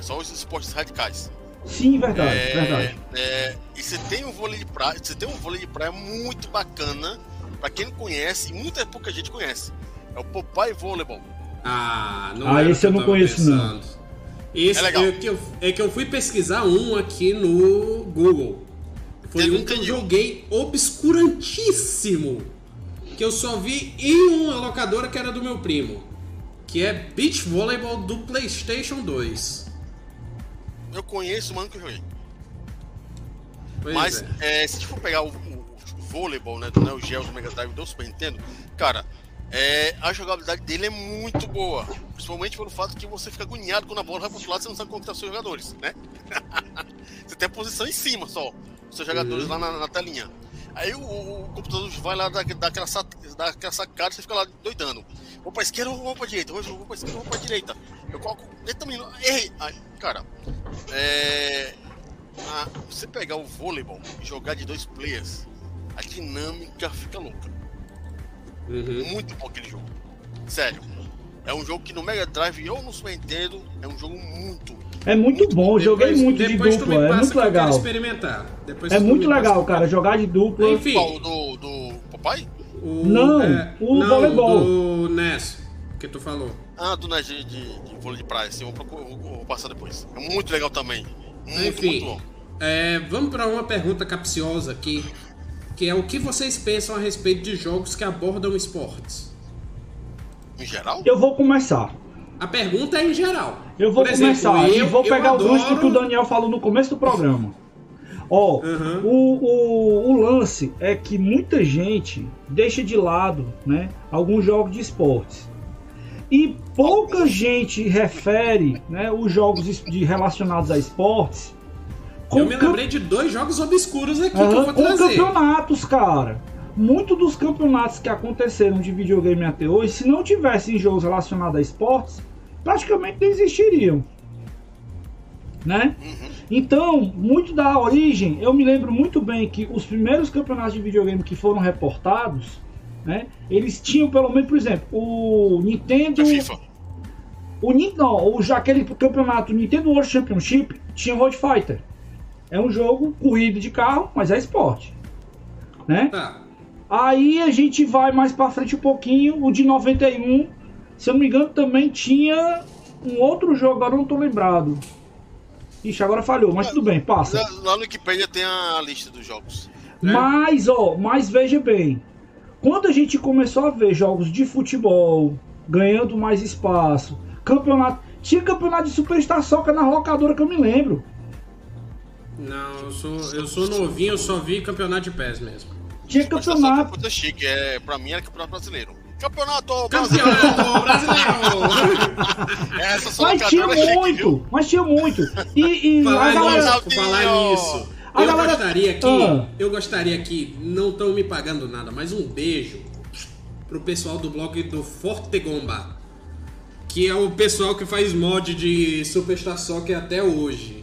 É só os esportes radicais. Sim, verdade, É, verdade. é, e você tem um vôlei de praia, você tem um vôlei de praia muito bacana, pra quem não conhece, e muita pouca gente conhece. É o Popeye Volleyball. Ah, não Ah, esse eu não conheço, não. pensando. Esse É legal. É, que eu, é que eu fui pesquisar um aqui no Google. Foi Teve um que eu joguei obscurantíssimo. Que eu só vi em uma locadora que era do meu primo. Que é Beach Volleyball do PlayStation 2. Eu conheço o mano que eu joguei. Pois Mas é. é, se a gente for pegar o, o, o voleibol, né, do Neo Geo, do Mega Drive do Super Nintendo, cara, é, a jogabilidade dele é muito boa. Principalmente pelo fato que você fica agoniado quando a bola vai pro outro lado, você não sabe como tá os seus jogadores, né? [LAUGHS] você tem a posição em cima só, os seus jogadores Uhum. lá na, na telinha. Aí o, o computador vai lá dar, dar, aquela, dar aquela sacada e você fica lá doidando. Vou pra esquerda ou vou pra direita? Vou, vou pra esquerda ou vou pra direita? Eu coloco. Não- Errei! Aí, cara, é. a- você pegar o voleibol e jogar de dois players, a dinâmica fica louca. Uhum. Muito bom aquele jogo. Sério. É um jogo que no Mega Drive ou no Super Nintendo é um jogo muito, É muito, bom, joguei muito de depois tu me dupla, é passa muito que eu quero legal. experimentar. Depois É muito legal, passa. cara, jogar de dupla. Enfim. Qual? Do, do Papai? O, Não, é, o não, voleibol. do NES, que tu falou. Ah, do Nerd de, de, de vôlei de praia, sim, vou, vou- vou passar depois. É muito legal também. Muito, Enfim, muito bom. é, vamos para uma pergunta capciosa aqui, que é o que vocês pensam a respeito de jogos que abordam esportes? Em geral? Eu vou começar. A pergunta é em geral. Eu vou exemplo, começar e eu- vou eu pegar o gancho adoro- que o Daniel falou no começo do programa. Ó, Uhum. o, o, o lance é que muita gente deixa de lado né, alguns jogos de esportes. E pouca gente refere né, os jogos de, relacionados a esportes Eu me lembrei de dois jogos obscuros aqui que Aham, eu vou com trazer. campeonatos, cara. Muitos dos campeonatos que aconteceram de videogame até hoje, se não tivessem jogos relacionados a esportes, praticamente não existiriam. Né? Então, muito da origem, eu me lembro muito bem que os primeiros campeonatos de videogame que foram reportados, né? Eles tinham pelo menos, por exemplo, o Nintendo. É. O, não, o, já aquele campeonato Nintendo World Championship tinha Road Fighter. É um jogo corrida de carro, mas é esporte. Né? Tá. Aí a gente vai mais pra frente um pouquinho, o de 91, se eu não me engano, também tinha um outro jogo, agora eu não tô lembrado. Ixi, agora falhou, mas tudo bem, passa. Lá, no Wikipedia tem a lista dos jogos. né? Mas, ó, mas veja bem, quando a gente começou a ver jogos de futebol ganhando mais espaço, campeonato. Tinha campeonato de Superstar Soccer na locadora que eu me lembro. Não, eu sou, eu sou novinho, eu só vi campeonato de pés mesmo. Tinha campeonato. coisa chique, é, pra mim era campeonato brasileiro. Campeonato brasileiro! Campeonato [LAUGHS] brasileiro! Essa só Mas tinha chique, muito, mas tinha muito. E, e falar galera. nisso, falar nisso. A Eu galera- gostaria que, Ah. eu gostaria que, não estão me pagando nada, mas um beijo pro pessoal do blog do Fortegomba, que é o pessoal que faz mod de Superstar Soccer até hoje.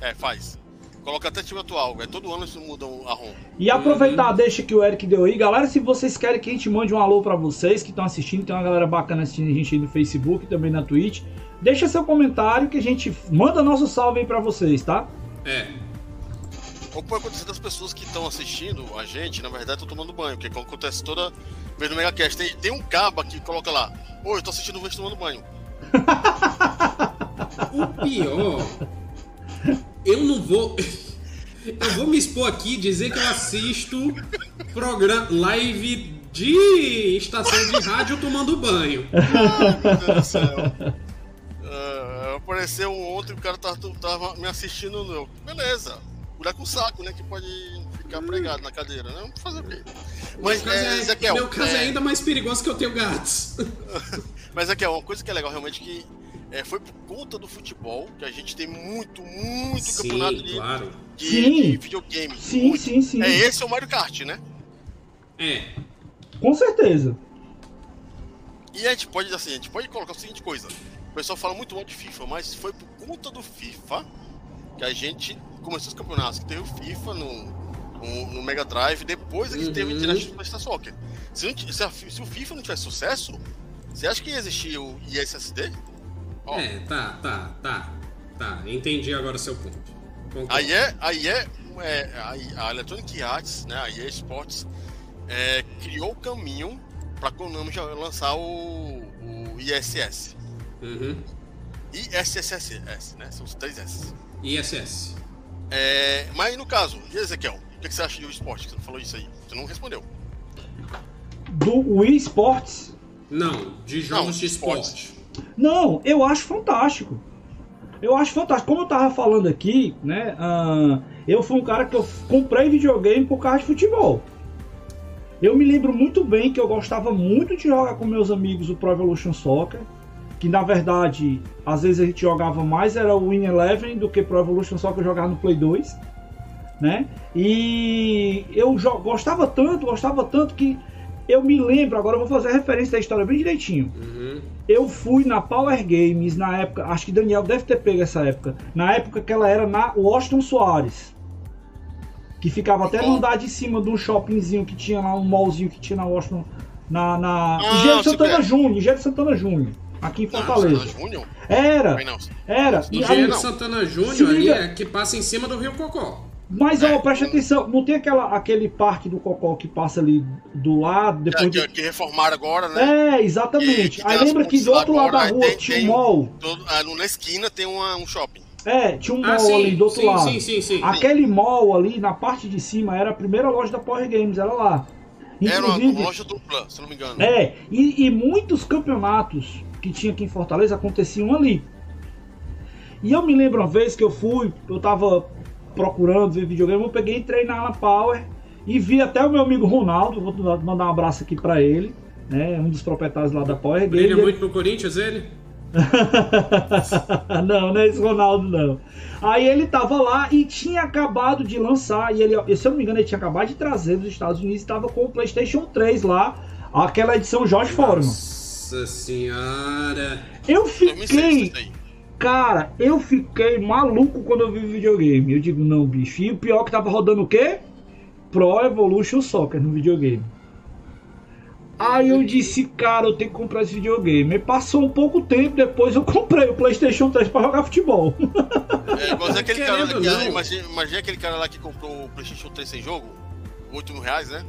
É, faz. Coloca até time atual, é todo ano eles mudam a ROM. E aproveitar a deixa que o Eric deu aí, galera, se vocês querem que a gente mande um alô pra vocês que estão assistindo, tem uma galera bacana assistindo a gente aí no Facebook também na Twitch. Deixa seu comentário que a gente manda nosso salve aí pra vocês, tá? É, Ou pode acontecer das pessoas que estão assistindo a gente, na verdade, estão tomando banho, porque acontece toda vez no MegaCast. Tem, tem um caba que coloca lá, oi, eu tô assistindo vocês tomando banho. [LAUGHS] o pior, eu não vou, [LAUGHS] eu vou me expor aqui e dizer que eu assisto programa, live de estação de rádio tomando banho. Meu Deus do céu. Ah, apareceu um ontem, o cara tava, tava me assistindo no. Beleza. Mulher com saco, né? Que pode ficar pregado na cadeira, né? Vamos fazer o quê? Mas, meu caso, é, é, Ezequiel, meu caso é é, ainda mais perigoso que eu tenho gatos. [LAUGHS] Mas aqui, uma coisa que é legal realmente que é, foi por conta do futebol que a gente tem muito, muito campeonato de, claro. de, Sim. de videogame. Sim, Muito. sim, sim. É esse é o Mario Kart, né? É, Com certeza. E a gente pode, assim, a gente pode colocar a seguinte coisa. O pessoal fala muito mal de FIFA, mas foi por conta do FIFA que a gente começou os campeonatos. Que teve o FIFA no, no, no Mega Drive, depois é que teve o Uhum. International Superstar Soccer. Se, se, a se o FIFA não tivesse sucesso, você acha que ia existir o ISSD? Ó, é, tá, tá, tá, tá. Entendi agora seu ponto. Concordo. Aí é, aí é, é, a, a Electronic Arts, né, a EA Sports, é, criou o caminho para Konami já lançar o, o ISS. Uhum. ISSS, né? São os três S. ISS. É, mas no caso, e Ezequiel, o que, você acha de esporte? Que você não falou isso aí. Você não respondeu. Do Wii Sports. Não, de jogos Não, de esportes. esporte. Não, eu acho fantástico. Eu acho fantástico. Como eu tava falando aqui, né? ah, eu fui um cara que eu comprei videogame por causa de futebol. Eu me lembro muito bem que eu gostava muito de jogar com meus amigos o Pro Evolution Soccer. Que na verdade, às vezes a gente jogava mais era o Win Eleven do que Pro Evolution Soccer eu jogava no Play 2. Né? E eu gostava tanto, gostava tanto que eu me lembro, agora eu vou fazer a referência da história bem direitinho. Uhum. Eu fui na Power Games na época, acho que Daniel deve ter pego essa época, na época que ela era na Washington Soares. Que ficava até no andar de cima de um shoppingzinho que tinha lá, um mallzinho que tinha na Washington. Na. na Ah, Engenheiro Santana pega. Júnior, Engenheiro Santana Júnior. Aqui em Ah, Fortaleza. Santana Júnior? Era, não. era. E aí- Diego Santana Júnior ali é que passa em cima do Rio Cocó. Mas ó, preste atenção, não tem aquela, aquele parque do Cocó que passa ali do lado, depois que, de... que reformaram agora, né? É, exatamente. E- Aí lembra que do outro lado da agora, rua tem- tinha um mall. Todo, ah, na esquina tem uma- um shopping. É, tinha um Ah, mall sim, ali do outro sim, lado. sim, sim, sim. Aquele mall ali na parte de cima era a primeira loja da Power Games, era lá. Era Inclusive, uma loja dupla, se não me engano. é, e, e muitos campeonatos que tinha aqui em Fortaleza aconteciam ali. E eu me lembro uma vez que eu fui, eu tava procurando ver videogame, eu peguei e entrei na Ala Power e vi até o meu amigo Ronaldo, vou mandar um abraço aqui pra ele, né, um dos proprietários lá da Power Brilha Games. muito no Corinthians, ele? [LAUGHS] não, não é esse Ronaldo, não. Aí ele tava lá e tinha acabado de lançar, e ele, se eu não me engano, ele tinha acabado de trazer dos Estados Unidos e tava com o PlayStation 3 lá, aquela edição Jorge Foreman. Nossa senhora. Eu 2006, fiquei. Cara, eu fiquei maluco quando eu vi o videogame. Eu digo, não, bicho. E o pior que tava rodando o quê? Pro Evolution Soccer no videogame. Aí eu disse, cara, eu tenho que comprar esse videogame. E passou um pouco tempo, depois eu comprei o PlayStation 3 pra jogar futebol. É, igual aquele cara Querendo que, imagina, imagina aquele cara lá que comprou o PlayStation 3 sem jogo, 8 mil reais, né?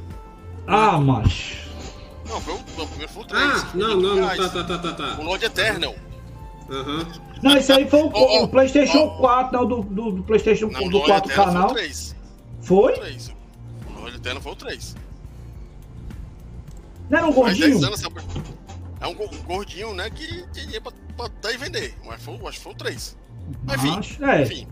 Ah, macho. Não, foi o, não, o primeiro foi o 3. Ah, não, 8 mil não, não, tá, tá, tá, tá, O tá. Lord Eternal. Aham. Não, esse aí foi o, ó, o PlayStation ó. 4, não, do, do, do PlayStation Não, o do Lord 4 Eternal canal. foi o 3. Foi? 3. O Lord Eternal foi o 3. Não era um Faz 10 gordinho? anos? É um go- gordinho, né, que tinha pra, pra dar e vender. Mas foi, acho que foi o 3. Mas, enfim, Acho, é. enfim.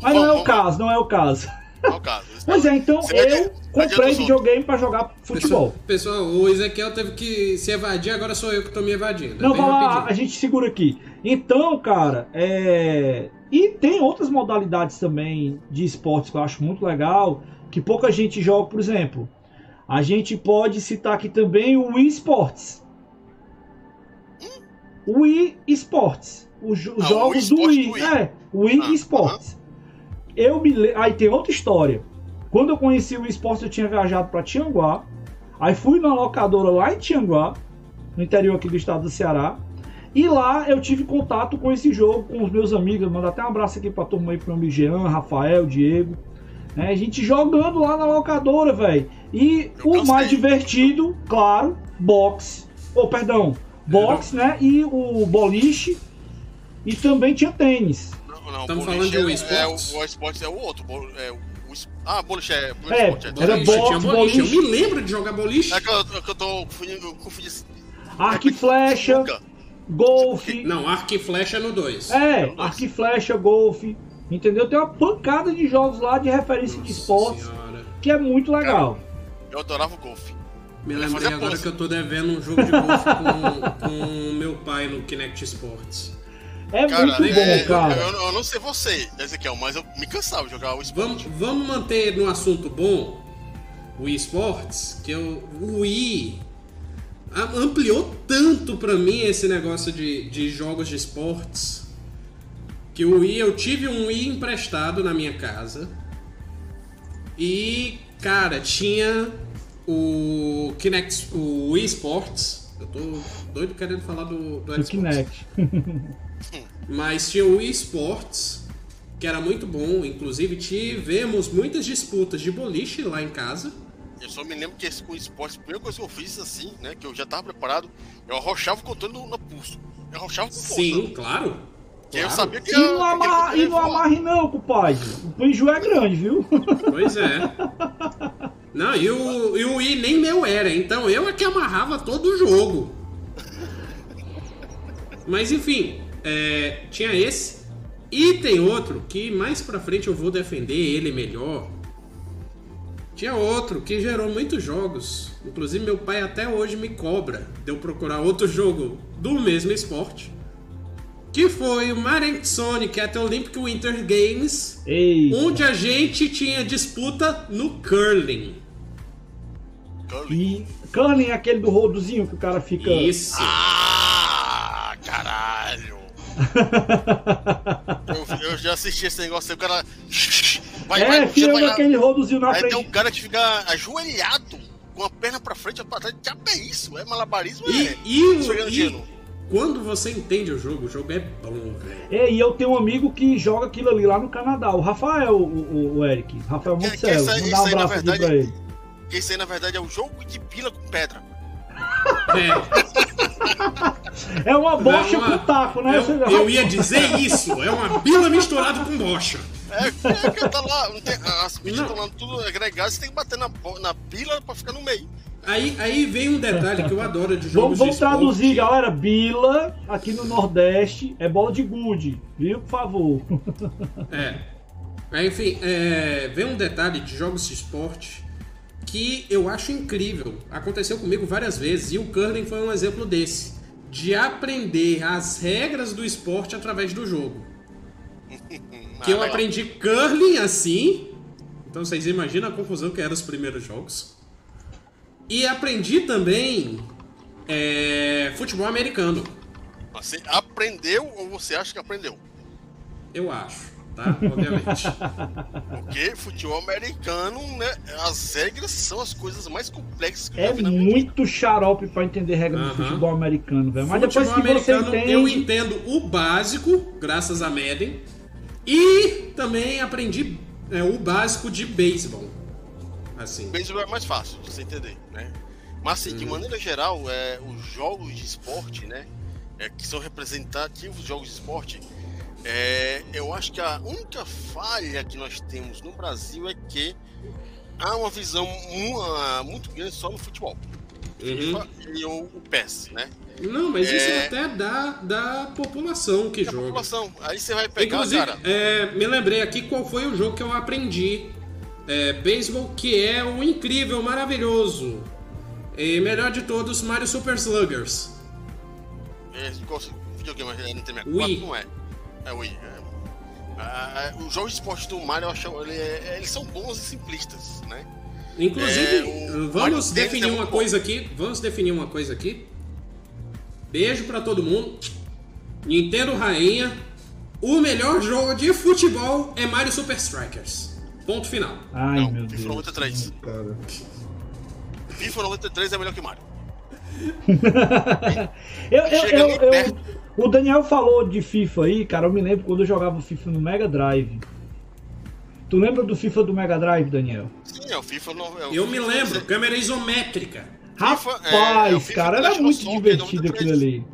Mas não é o Vamos- caso, não é o caso. Não é o caso. Pois é, então Você eu comprei videogame pra jogar futebol. Pessoal, pessoal, o Ezequiel teve que se evadir, agora sou eu que tô me evadindo. Não, vai lá, a gente segura aqui. Então, cara, é. E tem outras modalidades também de esportes que eu acho muito legal, que pouca gente joga, por exemplo. A gente pode citar aqui também o Wii Sports. O Wii Sports. Os, jogos Wii do Sports Wii. do Wii. É, o Wii Ah, Sports. Eu me le... Aí tem outra história. Quando eu conheci o Wii Sports, eu tinha viajado para Tianguá. Aí fui na locadora lá em Tianguá, no interior aqui do estado do Ceará. E lá eu tive contato com esse jogo, com os meus amigos. Manda até um abraço aqui pra turma aí, pro meu amigo Jean, Rafael, Diego. Né, a gente jogando lá na locadora, velho. E Eu o cansei. mais divertido, claro, boxe. Ou, perdão, boxe, né? E o boliche. E também tinha tênis. Não, não, Estamos o falando de boliche Wii é, é, Sports? o, o esporte é o outro. bol- É, o, ah, boliche é. o É, esporte, era Boliche, boxe, tinha boliche. Eu boliche. me lembro de jogar boliche. É que eu, é que eu tô confundindo. eu confundi esse- Arco e flecha, golfe. Não, arco e flecha no 2. É, arco e flecha, golfe. Entendeu? Tem uma pancada de jogos lá de referência de esportes senhora. que é muito legal. Eu adorava o golfe. Me lembrei agora pose. que eu tô devendo um jogo de golfe com, com meu pai no Kinect Sports. É Cara, muito é, bom, cara. Eu, eu não sei você, Ezequiel, mas eu me cansava de jogar o Vamos, esporte. vamos manter no assunto bom o Wii Sports, que eu, o Wii ampliou tanto pra mim esse negócio de, de jogos de esportes que o Wii, eu tive um Wii emprestado na minha casa e, cara, tinha o Kinect, o Wii Sports. Eu tô doido querendo falar do, do Do Xbox. Kinect. [LAUGHS] Mas tinha o Wii Sports, que era muito bom. Inclusive, tivemos muitas disputas de boliche lá em casa. Eu só me lembro que esse com o esporte, a primeira coisa que eu fiz assim, né? Que eu já tava preparado, eu arrochava o controle no, no pulso. Eu arrochava com força. Sim, claro. Que eu claro. sabia que E não, amarra, que e não amarre não, compadre. O prejuízo é grande, viu? Pois é. [LAUGHS] Não, e o, e o Wii nem meu era, então eu é que amarrava todo o jogo. Mas enfim, é, tinha esse. E tem outro que mais pra frente eu vou defender ele melhor. Tinha outro que gerou muitos jogos. Inclusive meu pai até hoje me cobra de eu procurar outro jogo do mesmo esporte. Que foi o Mario Sonic at Olympic Winter Games Ei. onde a gente tinha disputa no curling. Curling. E curling é aquele do rodozinho que o cara fica. Isso. Ah, caralho. [LAUGHS] eu, eu já assisti esse negócio aí, o cara. Vai, é, vai, lá. aquele rodozinho na Aí frente. tem um cara que fica ajoelhado, com a perna pra frente e pra trás. Que é isso? É malabarismo? E, é? e, o- Esfregando e-. quando você entende o jogo, o jogo é bom, velho. É, e eu tenho um amigo que joga aquilo ali lá no Canadá, o Rafael, o, o, o Eric. Rafael Que- que Monticello. isso aí- Mandar um aí, abraço aqui verdade, pra ele. Aí, na verdade, é um jogo de pila com pedra. É, É uma bocha É uma- com taco, né? eu, eu ia dizer isso, é uma bila misturada com bocha. É, é porque tá lá, tem, as bichas Não. estão lá tudo agregadas, você tem que bater na, na pila pra ficar no meio. Aí, aí vem um detalhe que eu adoro de Vamos, [LAUGHS] jogos vamos de esporte. traduzir, galera. Bila, aqui no Nordeste, é bola de gude, viu? Por favor. É. Aí, enfim, é, vem um detalhe de jogos de esporte que eu acho incrível. Aconteceu comigo várias vezes e o curling foi um exemplo desse. De aprender as regras do esporte através do jogo. [LAUGHS] Que eu aprendi curling assim. Então vocês imaginam a confusão que eram os primeiros jogos. E aprendi também é, futebol americano. Você aprendeu ou você acha que aprendeu? Eu acho, tá? Obviamente. [LAUGHS] Porque futebol americano, né? As regras são as coisas mais complexas que eu já É vi na muito xarope pra entender regra do Aham. futebol americano, velho. Mas Futebol depois que você americano, entende. eu entendo o básico, graças a Madden. E também aprendi é, o básico de beisebol. Assim. Beisebol é mais fácil de você entender, né? Mas assim, de Uhum. maneira geral, é, os jogos de esporte, né? é, que são representativos de jogos de esporte, é, eu acho que a única falha que nós temos no Brasil é que há uma visão mu- ah, muito grande só no futebol. Uhum. E o, o PES, né? Não, mas isso é É. até da, da população que E a joga. população. Aí você vai pegar, Inclusive, cara. é, me lembrei aqui qual foi o jogo que eu aprendi. É, beisebol, que é o incrível, maravilhoso. E melhor de todos, Mario Super Sluggers. É, qual videogame é tem Wii. Não é. É Wii. É. Ah, os jogos de esporte do Mario, eu acho, ele é- eles são bons e simplistas, né? Inclusive, É, vamos definir é uma muito coisa aqui. Vamos definir uma coisa aqui. Beijo pra todo mundo. Nintendo Rainha. O melhor jogo de futebol é Mario Super Strikers. Ponto final. Ai, Não, meu FIFA Deus. 93. Cara. FIFA 93 é melhor que Mario. [LAUGHS] Eu, eu, eu, eu- o Daniel falou de FIFA aí, cara. Eu me lembro quando eu jogava FIFA no Mega Drive. Tu lembra do FIFA do Mega Drive, Daniel? Sim, é o FIFA. Não, é o Eu me FIFA lembro, câmera isométrica. Rapaz, é, é o FIFA cara, era muito Soccer divertido 93. aquilo ali.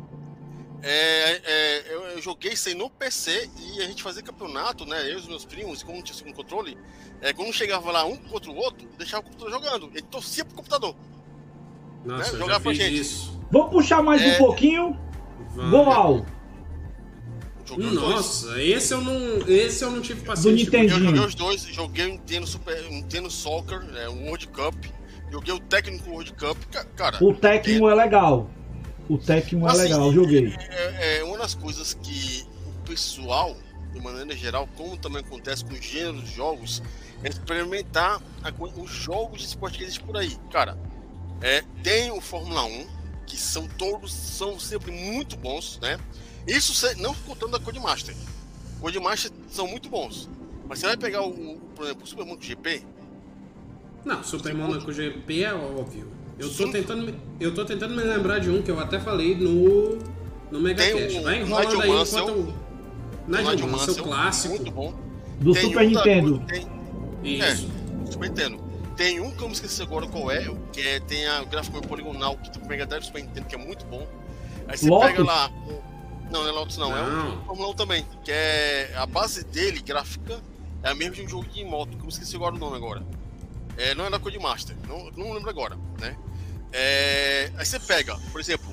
É, é, eu, eu joguei isso aí no PC e a gente fazia campeonato, né? Eu e os meus primos, e como não tinha segundo controle, é, quando chegava lá um contra o outro, deixava o computador jogando. Ele torcia pro computador. Nossa, Né? já pra gente. isso. Vamos puxar mais um É. pouquinho. Joguei os dois. Nossa, esse eu não, esse eu não tive paciência. Eu joguei os dois, joguei o Nintendo, Super, o Nintendo Soccer, é, o World Cup, joguei o técnico World Cup, ca- cara. O Tecmo é legal. O Tecmo é Assim, legal, eu joguei. É, é uma das coisas que o pessoal, de maneira geral, como também acontece com os gêneros de jogos, é experimentar a os jogos de esporte que existem por aí. Cara, é, tem o Fórmula 1, que são todos, são sempre muito bons, né? Isso se- não contando a Codemaster. Codemaster são muito bons. Mas você vai pegar o, o, por exemplo, o Super Monaco GP, Não, Super Monaco GP é óbvio. Eu tô, tentando, me- eu tô tentando me lembrar de um que eu até falei no, no Megacast. Tem o Vai enrolando Nigel aí Mansell. enquanto... eu- Nigel Mansell, Mansell, clássico. Muito bom. Do Tem Super um da- Nintendo. tem- Isso. É, Super Nintendo. Tem um que eu me esqueci agora qual é, que é, tem a, o gráfico poligonal que tem o Mega Drive do Super Nintendo, que é muito bom. Aí você Lotus? pega lá. Não, não é Lotus não, é Não. o Fórmula 1 também. Que é. A base dele, gráfica, é a mesma de um jogo de moto, que eu me esqueci agora o nome agora. É, não é da Codemaster, não, não lembro agora, né? É, aí você pega, por exemplo,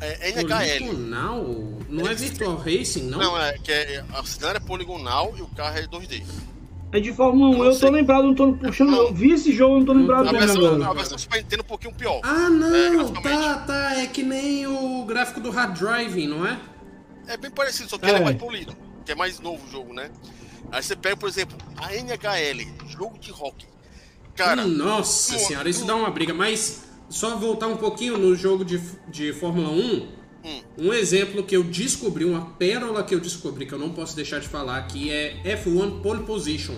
é, NHL. Poligonal? Não é Virtual Racing, não? Não, é que é, a cidade é poligonal e o carro é 2D. É de Fórmula 1, Não eu tô sei. lembrado, não tô puxando. Eu vi esse jogo, não tô lembrado A dele versão, agora. a versão Super Nintendo é um pouquinho pior. Ah, É, não! graficamente. tá, tá. É que nem o gráfico do Hard Driving, não é? É bem parecido, só que É. ele é mais polido, que é mais novo o jogo, né? Aí você pega, por exemplo, a NHL, jogo de rock. Cara, Hum, Nossa senhora, isso dá uma briga. Mas só voltar um pouquinho no jogo de, de Fórmula 1. Hum. Um exemplo que eu descobri, uma pérola que eu descobri, que eu não posso deixar de falar aqui, é F1 Pole Position.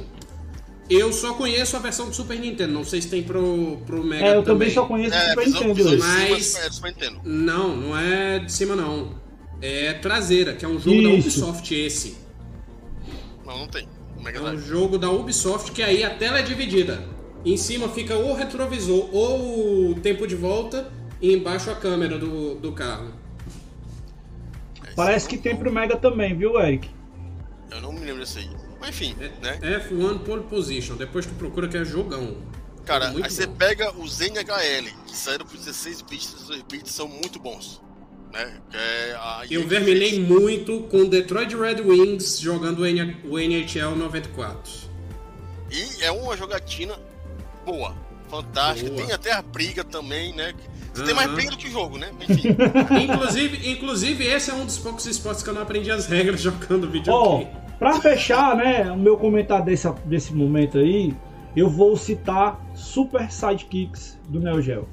Eu só conheço a versão do Super Nintendo, não sei se tem pro, pro Mega É, eu também só conheço o É, Super visão, Nintendo. visão Mas- é do Super Nintendo. Não, não é de cima não. É traseira, que é um jogo da Isso. Ubisoft esse. Não, não tem. O Mega É um jogo da Ubisoft que aí a tela é dividida. Em cima fica ou o retrovisor ou o tempo de volta e embaixo a câmera do, do carro. Parece que tem pro Mega também, viu, Eric? Eu não me lembro desse aí. Mas enfim, né? F1 Pole Position, depois tu procura que é jogão. Cara, Muito aí você pega os NHL, que saíram por 16 bits, 16 bits são muito bons. Né? É a Eu vermelhei fez. muito com Detroit Red Wings jogando o NHL 94. E é uma jogatina boa, fantástica. Boa. Tem até a briga também, né? Você tem Aham. mais briga do que jogo, né? Enfim. [LAUGHS] Inclusive, inclusive, esse é um dos poucos esportes que eu não aprendi as regras jogando Ó, videogame. pra fechar, né, o meu comentário desse, desse momento aí, eu vou citar Super Sidekicks do Neo Geo.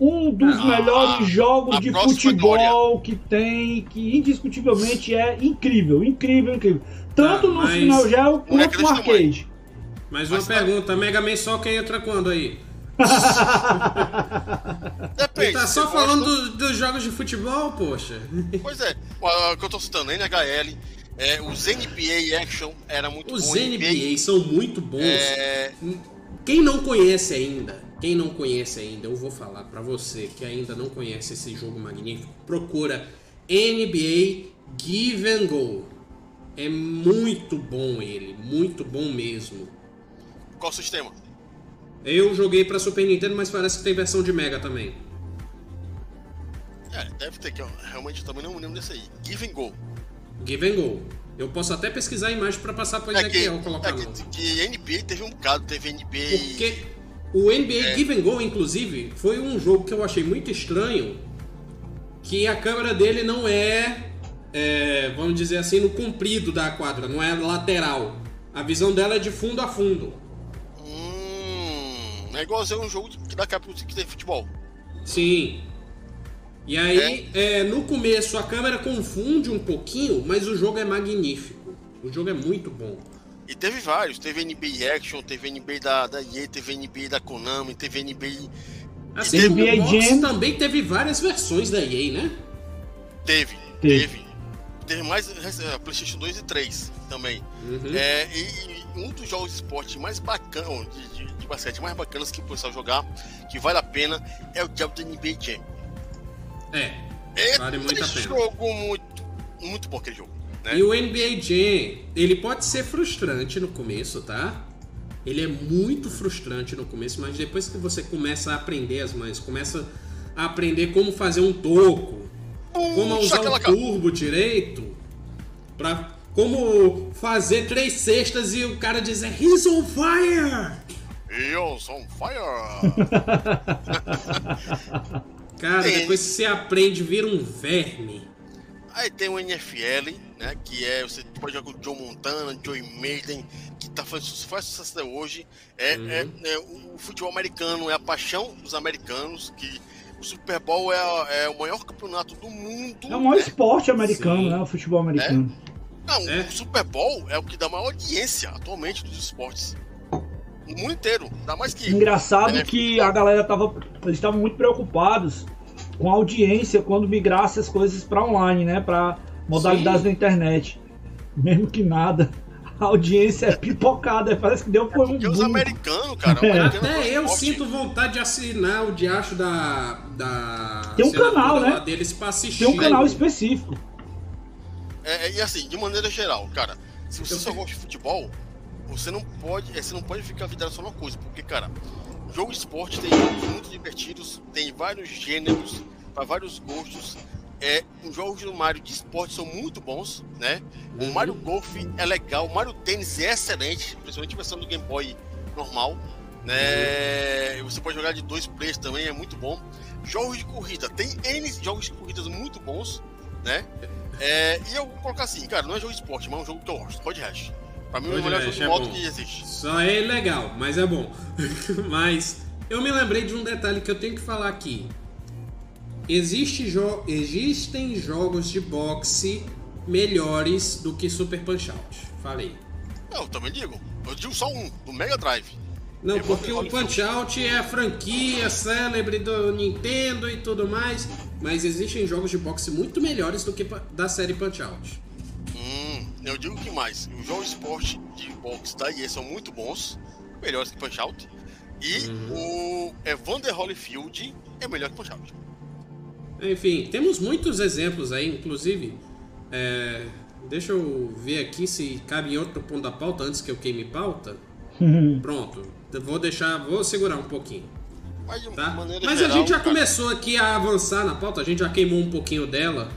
Um dos Ah, melhores jogos de futebol que tem, que indiscutivelmente é incrível, incrível, incrível. Tanto Tá, no Neo Geo é quanto no tamanho. arcade. Mas uma Mas tá- pergunta, Mega Man Soccer entra quando aí? [LAUGHS] Depende. Ele tá só falando gosta- do- dos jogos de futebol, poxa. Pois é, o que eu tô citando, NHL, é, os NBA Action era muito Os bom. NBA são muito bons. É, Quem não conhece ainda, quem não conhece ainda, eu vou falar pra você que ainda não conhece esse jogo magnífico, procura NBA Give and Go. É muito bom ele, muito bom mesmo. Qual sistema? Eu joguei pra Super Nintendo, mas parece que tem versão de Mega também. É, deve ter que eu realmente eu também não me lembro desse aí. Give and Go. Give and Go. Eu posso até pesquisar a imagem pra passar pra É que, Ezequiel colocar é que, que NBA teve um bocado, teve NBA. Porque o NBA Give and Go, inclusive, foi um jogo que eu achei muito estranho. Que a câmera dele não é, é, vamos dizer assim, no comprido da quadra, não é lateral. A visão dela é de fundo a fundo. É igualzinho um jogo que dá capa que tem futebol. Sim. E aí, é, no começo a câmera confunde um pouquinho, mas o jogo é magnífico. O jogo é muito bom. E teve vários, teve NBA Action, teve NBA da, da EA, teve NBA da Konami, teve NBA. Assim NBA box Jam. também teve várias versões da EA, né? Teve, Teve. teve. Teve mais eh, PlayStation 2 e 3 também. Uhum. É, e, e um dos jogos de esporte mais bacanas, de, de, de basquete mais bacanas que o pessoal jogar, que vale a pena, é o diabo do NBA Jam. É. É Vale muito um pena. jogo muito, muito bom aquele jogo. Né? E o NBA Jam, ele pode ser frustrante no começo, tá? Ele é muito frustrante no começo, mas depois que você começa a aprender as mães, começa a aprender como fazer um toco, como usar o turbo direito, pra, como fazer três cestas e o cara dizer He's on fire! Eels on fire! [LAUGHS] Cara, depois que você aprende, vira um verme. Aí tem o NFL, né? Que é. Você pode jogar com o Joe Montana, Joey Maiden, que tá fazendo faz sucesso até hoje. É, Uhum. é- é o futebol americano é a paixão dos americanos, que o Super Bowl é, é o maior campeonato do mundo. É o maior né? esporte americano, Sim. né? O futebol americano. Não, É. o Super Bowl é o que dá maior audiência atualmente dos esportes. No mundo inteiro. Ainda mais que. Engraçado É. que a galera tava. Eles estavam muito preocupados com a audiência quando migrasse as coisas pra online, né? Pra modalidades Sim. da internet. Mesmo que nada. A audiência é pipocada. Parece que deu foi um Porque os boom. americanos, cara. É. americano é Até eu esporte- sinto vontade de assinar o diacho da. da Tem um canal, né? deles pra assistir. Tem um canal específico. É, é, e assim, de maneira geral, cara, se você Eu só sei. gosta de futebol, você não pode, é, você não pode ficar vidrado só numa coisa, porque, cara, jogo de esporte tem jogos muito divertidos, tem vários gêneros, para vários gostos. É, os jogos do Mario de esporte são muito bons, né? O Uhum. Mario Golf é legal, o Mario Tênis é excelente, principalmente a versão do Game Boy normal, né? Você pode jogar de dois players também, é muito bom. Jogos de corrida, tem N jogos de corridas muito bons, né? É, e eu vou colocar assim, cara, não é jogo de esporte, mas é um jogo que eu gosto, Road Rash. Pra mim é o melhor jogo de é moto bom. que existe. Só é ilegal, mas é bom. [LAUGHS] mas eu me lembrei de um detalhe que eu tenho que falar aqui. Existe jo existem jogos de boxe melhores do que Super Punch Out. Falei. Eu também digo. Eu digo só um, do Mega Drive. Não, É porque o Punch Out é a franquia célebre do Nintendo e tudo mais, mas existem jogos de boxe muito melhores do que da série Punch Out. Hum, eu digo que mais. Os jogos de esporte de boxe da EA são muito bons, melhores que Punch Out. E o Evander Holyfield é melhor que Punch Out. Enfim, temos muitos exemplos aí, inclusive. é, deixa eu ver aqui se cabe em outro ponto da pauta antes que eu queime pauta. [LAUGHS] Pronto, vou deixar, vou segurar um pouquinho. Mas de Tá? Mas geral, a gente já cara, começou aqui a avançar na pauta, a gente já queimou um pouquinho dela.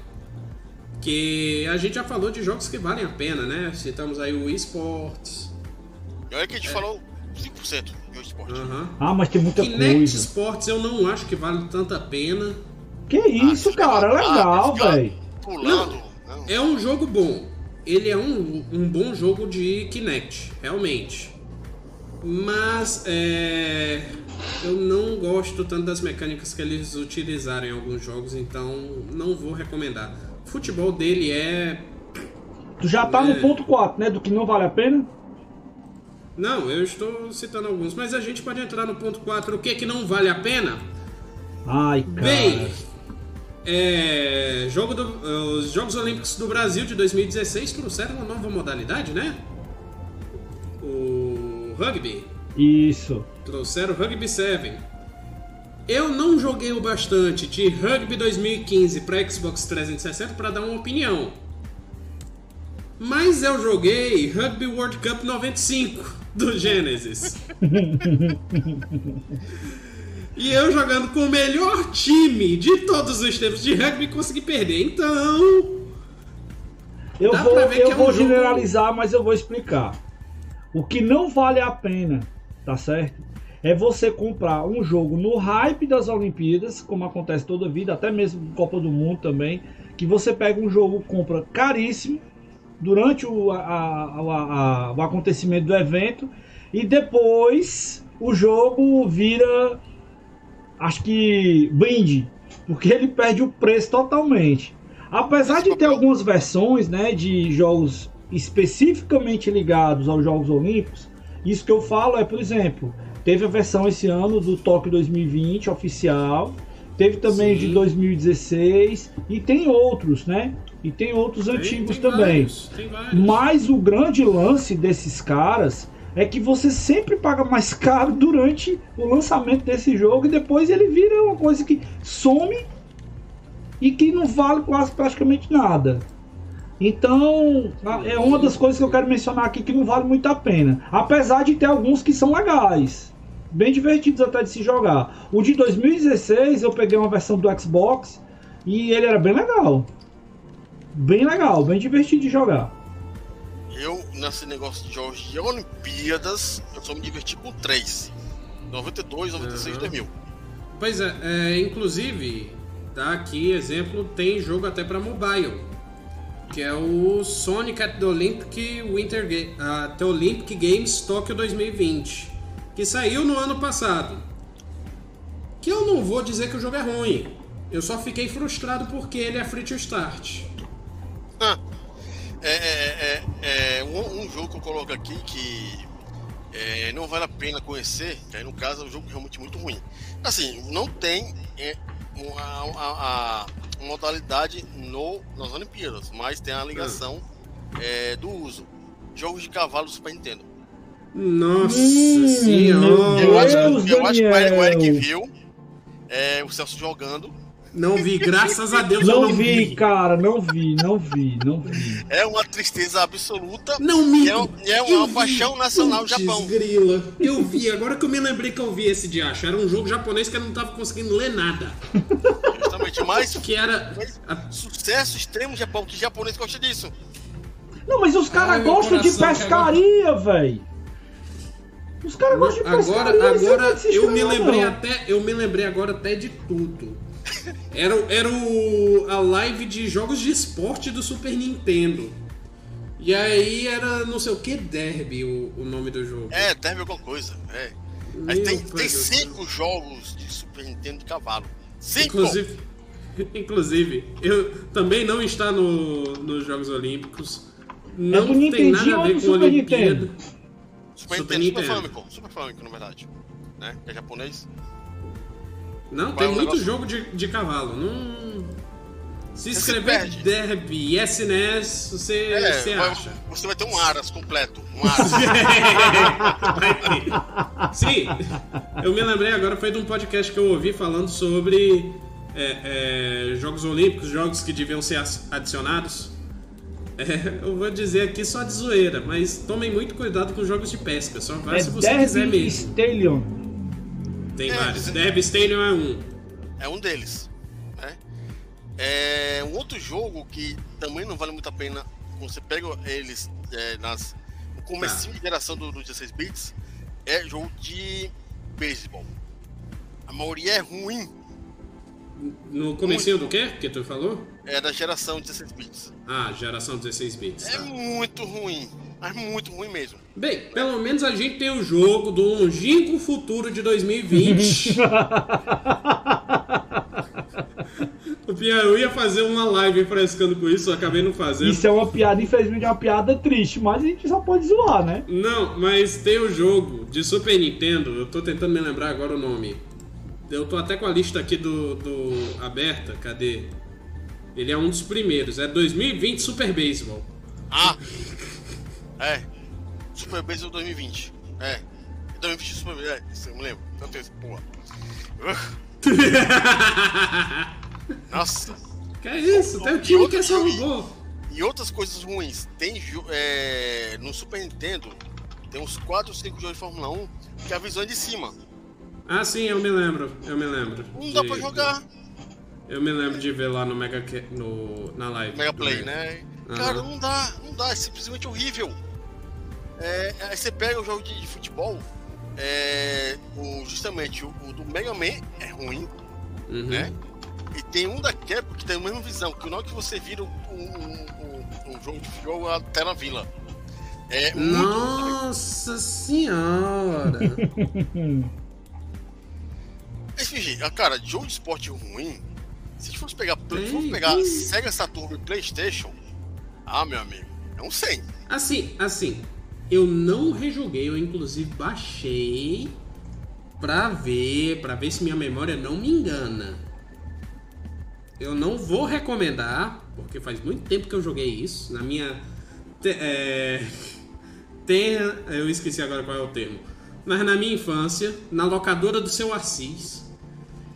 Que a gente já falou de jogos que valem a pena, né? Citamos aí o eSports. Olha que a gente falou 5% de jogo de esporte. Aham. Ah, mas tem muita Kinect coisa. Sports eu não acho que vale tanta pena. Que isso, Ah, cara? É legal, velho. Pulando. não. É um jogo bom. Ele é um, um bom jogo de Kinect, realmente. Mas é, eu não gosto tanto das mecânicas que eles utilizaram em alguns jogos, então não vou recomendar. O futebol dele é. Tu já tá É. no ponto 4, né? Do que não vale a pena? Não, eu estou citando alguns, mas a gente pode entrar no ponto 4. O que que não vale a pena? Ai, cara. Bem, é, jogo do- os Jogos Olímpicos do Brasil de 2016 trouxeram uma nova modalidade, né? O rugby. Isso. Trouxeram o Rugby 7. Eu não joguei o bastante de Rugby 2015 para Xbox 360 para dar uma opinião. Mas eu joguei Rugby World Cup 95 do Genesis. [LAUGHS] e eu jogando com o melhor time de todos os tempos de rugby consegui perder. Então, Eu Dá vou, eu que é um vou jogo- generalizar, mas eu vou explicar. O que não vale a pena, tá certo? É você comprar um jogo no hype das Olimpíadas, como acontece toda a vida, até mesmo Copa do Mundo também, que você pega um jogo, compra caríssimo durante o, a- a- a- o acontecimento do evento e depois o jogo vira, acho que brinde, porque ele perde o preço totalmente. Apesar de ter algumas versões, né, de jogos especificamente ligados aos Jogos Olímpicos, isso que eu falo é, por exemplo, teve a versão esse ano do Tóquio 2020 oficial, teve também Sim. de 2016 e tem outros, né? E tem outros tem- antigos tem também. vários, tem vários. Mas o grande lance desses caras é que você sempre paga mais caro durante o lançamento desse jogo e depois ele vira uma coisa que some e que não vale quase praticamente nada. Então, é uma das coisas que eu quero mencionar aqui que não vale muito a pena. Apesar de ter alguns que são legais. Bem divertidos até de se jogar. O de 2016 eu peguei uma versão do Xbox e ele era bem legal. Bem legal, bem divertido de jogar. Eu, nesse negócio de jogos de Olimpíadas, eu só me diverti com três: 92, 96 e Uhum. 2000. Pois é, é, inclusive, tá aqui exemplo, tem jogo até para mobile, que é o Sonic at the Olympic Winter Ga ah, the Olympic Games Tokyo 2020, que saiu no ano passado. Que eu não vou dizer que o jogo é ruim, eu só fiquei frustrado porque ele é free to start. Ah, é, é, é, é um, um jogo que eu coloco aqui que é, não vale a pena conhecer, que aí no caso é um jogo realmente muito ruim. Assim, não tem é, uma, a- uma modalidade no, nas Olimpíadas, mas tem a ligação é, do uso. Jogos de cavalo do Super Nintendo. Nossa Hum, senhora! Eu acho, eu acho que o Eric- viu é, o Celso jogando. Não vi, graças a Deus eu Não não vi, vi. cara, não vi, não vi, não vi. É uma tristeza absoluta. Não me. É um- é uma Eu vi. paixão nacional do Putz, Japão. grila. Eu vi, agora que eu me lembrei que eu vi esse de acho. Era um jogo japonês que eu não tava conseguindo ler nada. Justamente, mas Que era. a- sucesso extremo no Japão, que japonês gosta disso. Não, mas os caras gostam de pescaria, velho. Os caras gostam de pescaria. Agora, agora é se eu me lembrei até. Eu me lembrei agora até de tudo. Era, o- era o, a live de jogos de esporte do Super Nintendo. E aí era não sei o que Derby o, o nome do jogo. É, deve alguma coisa. É. Aí tem, tem cinco jogos de Super Nintendo de cavalo. Cinco! Inclusive, [LAUGHS] inclusive, eu também não está no, nos Jogos Olímpicos. Não do tem nada a ver com Super Olimpíada. Nintendo? Super, Super Nintendo, Super. Famicom, Super Famicom, na verdade. Né? É japonês. Não, tem é muito negócio? jogo de, de cavalo. Não... Se se escrever perde. Derby e SNES, você, É, você vai- acha. você vai ter um Aras completo. Um Aras. [LAUGHS] Sim, eu me lembrei agora, foi de um podcast que eu ouvi falando sobre é, é, Jogos Olímpicos, jogos que deviam ser adicionados. É, eu vou dizer aqui só de zoeira, mas tomem muito cuidado com jogos de pesca, só vai É se você quiser Derby mesmo. Stallion. Tem É, vários. você- Derby Stadium é um. é um deles. Né? É, um outro jogo que também não vale muito a pena quando você pega eles é, nas, no comecinho de geração do, do 16 bits é jogo de beisebol. A maioria é ruim, No comecinho do quê que tu falou? é da geração 16 bits. Ah, geração 16 bits. É Tá. muito ruim, mas muito ruim mesmo. Bem, pelo menos a gente tem o jogo do longínquo futuro de 2020. [LAUGHS] o Pia, eu ia fazer uma live frescando com isso, eu acabei não fazendo. Isso é uma piada, infelizmente é uma piada triste, mas a gente só pode zoar, né? Não, mas tem o jogo de Super Nintendo, eu tô tentando me lembrar agora o nome. Eu tô até com a lista aqui do, do aberta, cadê? Ele é um dos primeiros, é 2020 Super Baseball. Ah! É. Super Baseball 2020. É. 2020 Super Baseball. É, isso eu me lembro. Tanto esse, porra. Nossa. Que é isso? Tem um time que é só Outro robô. E outras coisas ruins. Tem é, no Super Nintendo, tem uns 4 ou 5 jogos de Fórmula 1 que a visão é de cima. Ah, sim, eu me lembro, eu me lembro. Não dá de- pra jogar Eu me lembro de ver lá no Mega no, na live. Mega Play, Mega. né? Aham. Cara, não dá, não dá, é simplesmente horrível. É, aí você pega o jogo de, de futebol, é, o, justamente o, o do Mega Man é ruim, Uhum. né? E tem um da Capcom que tem a mesma visão, que na hora que você vira um, um, um- um jogo de futebol, a tela vila. É muito Nossa senhora! [LAUGHS] Mas, Fiji, ah, cara, jogo de esporte ruim, se a gente fosse pegar, se a gente fosse pegar. Sega Saturn e Playstation, ah, meu amigo, é um 100. assim, assim, eu não rejoguei, eu inclusive baixei pra ver, pra ver se minha memória não me engana. Eu não vou recomendar, porque faz muito tempo que eu joguei isso. Na minha. te- é, [LAUGHS] tem, eu esqueci agora qual é o termo. Mas na minha infância, na locadora do seu Assis,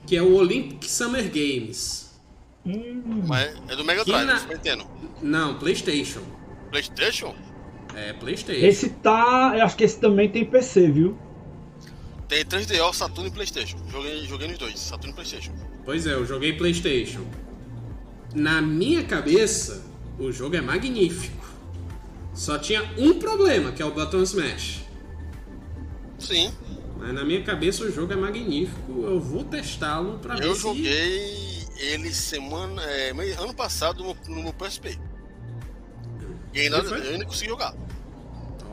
que é o Olympic Summer Games. Mas é do Mega Drive, na- Super Nintendo. Não, PlayStation. Playstation? É, PlayStation. Esse tá. Eu acho que esse também tem PC, viu? Tem 3DO, Saturno e Playstation. Joguei, joguei nos dois, Saturno e Playstation. Pois é, eu joguei PlayStation. Na minha cabeça, o jogo é magnífico. Só tinha um problema, que é o Button Smash. Sim, Mas na minha cabeça o jogo é magnífico. Eu vou testá-lo pra ver eu se... joguei ele semana. é, meio- ano passado no, no meu PSP. E ainda, eu ainda consegui jogar.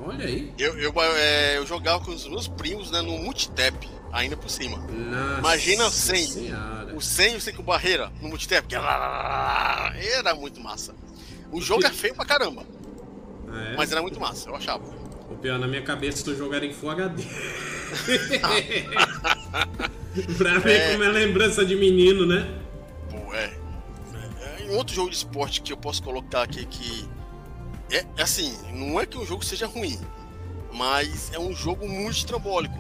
Olha aí. Eu, eu, é, eu jogava com os meus primos né, no multitap, ainda por cima. Nossa Imagina 100. Senhora. O 100 você com barreira no multitap. Era muito massa. O jogo é feio pra caramba, é? mas era muito massa, eu achava. O pior, na minha cabeça, o jogo era em Full HD. [LAUGHS] pra ver É. como é lembrança de menino, né? Pô, é. é. Um outro jogo de esporte que eu posso colocar aqui que. É, é assim, não é que o jogo seja ruim, mas é um jogo muito estrambólico.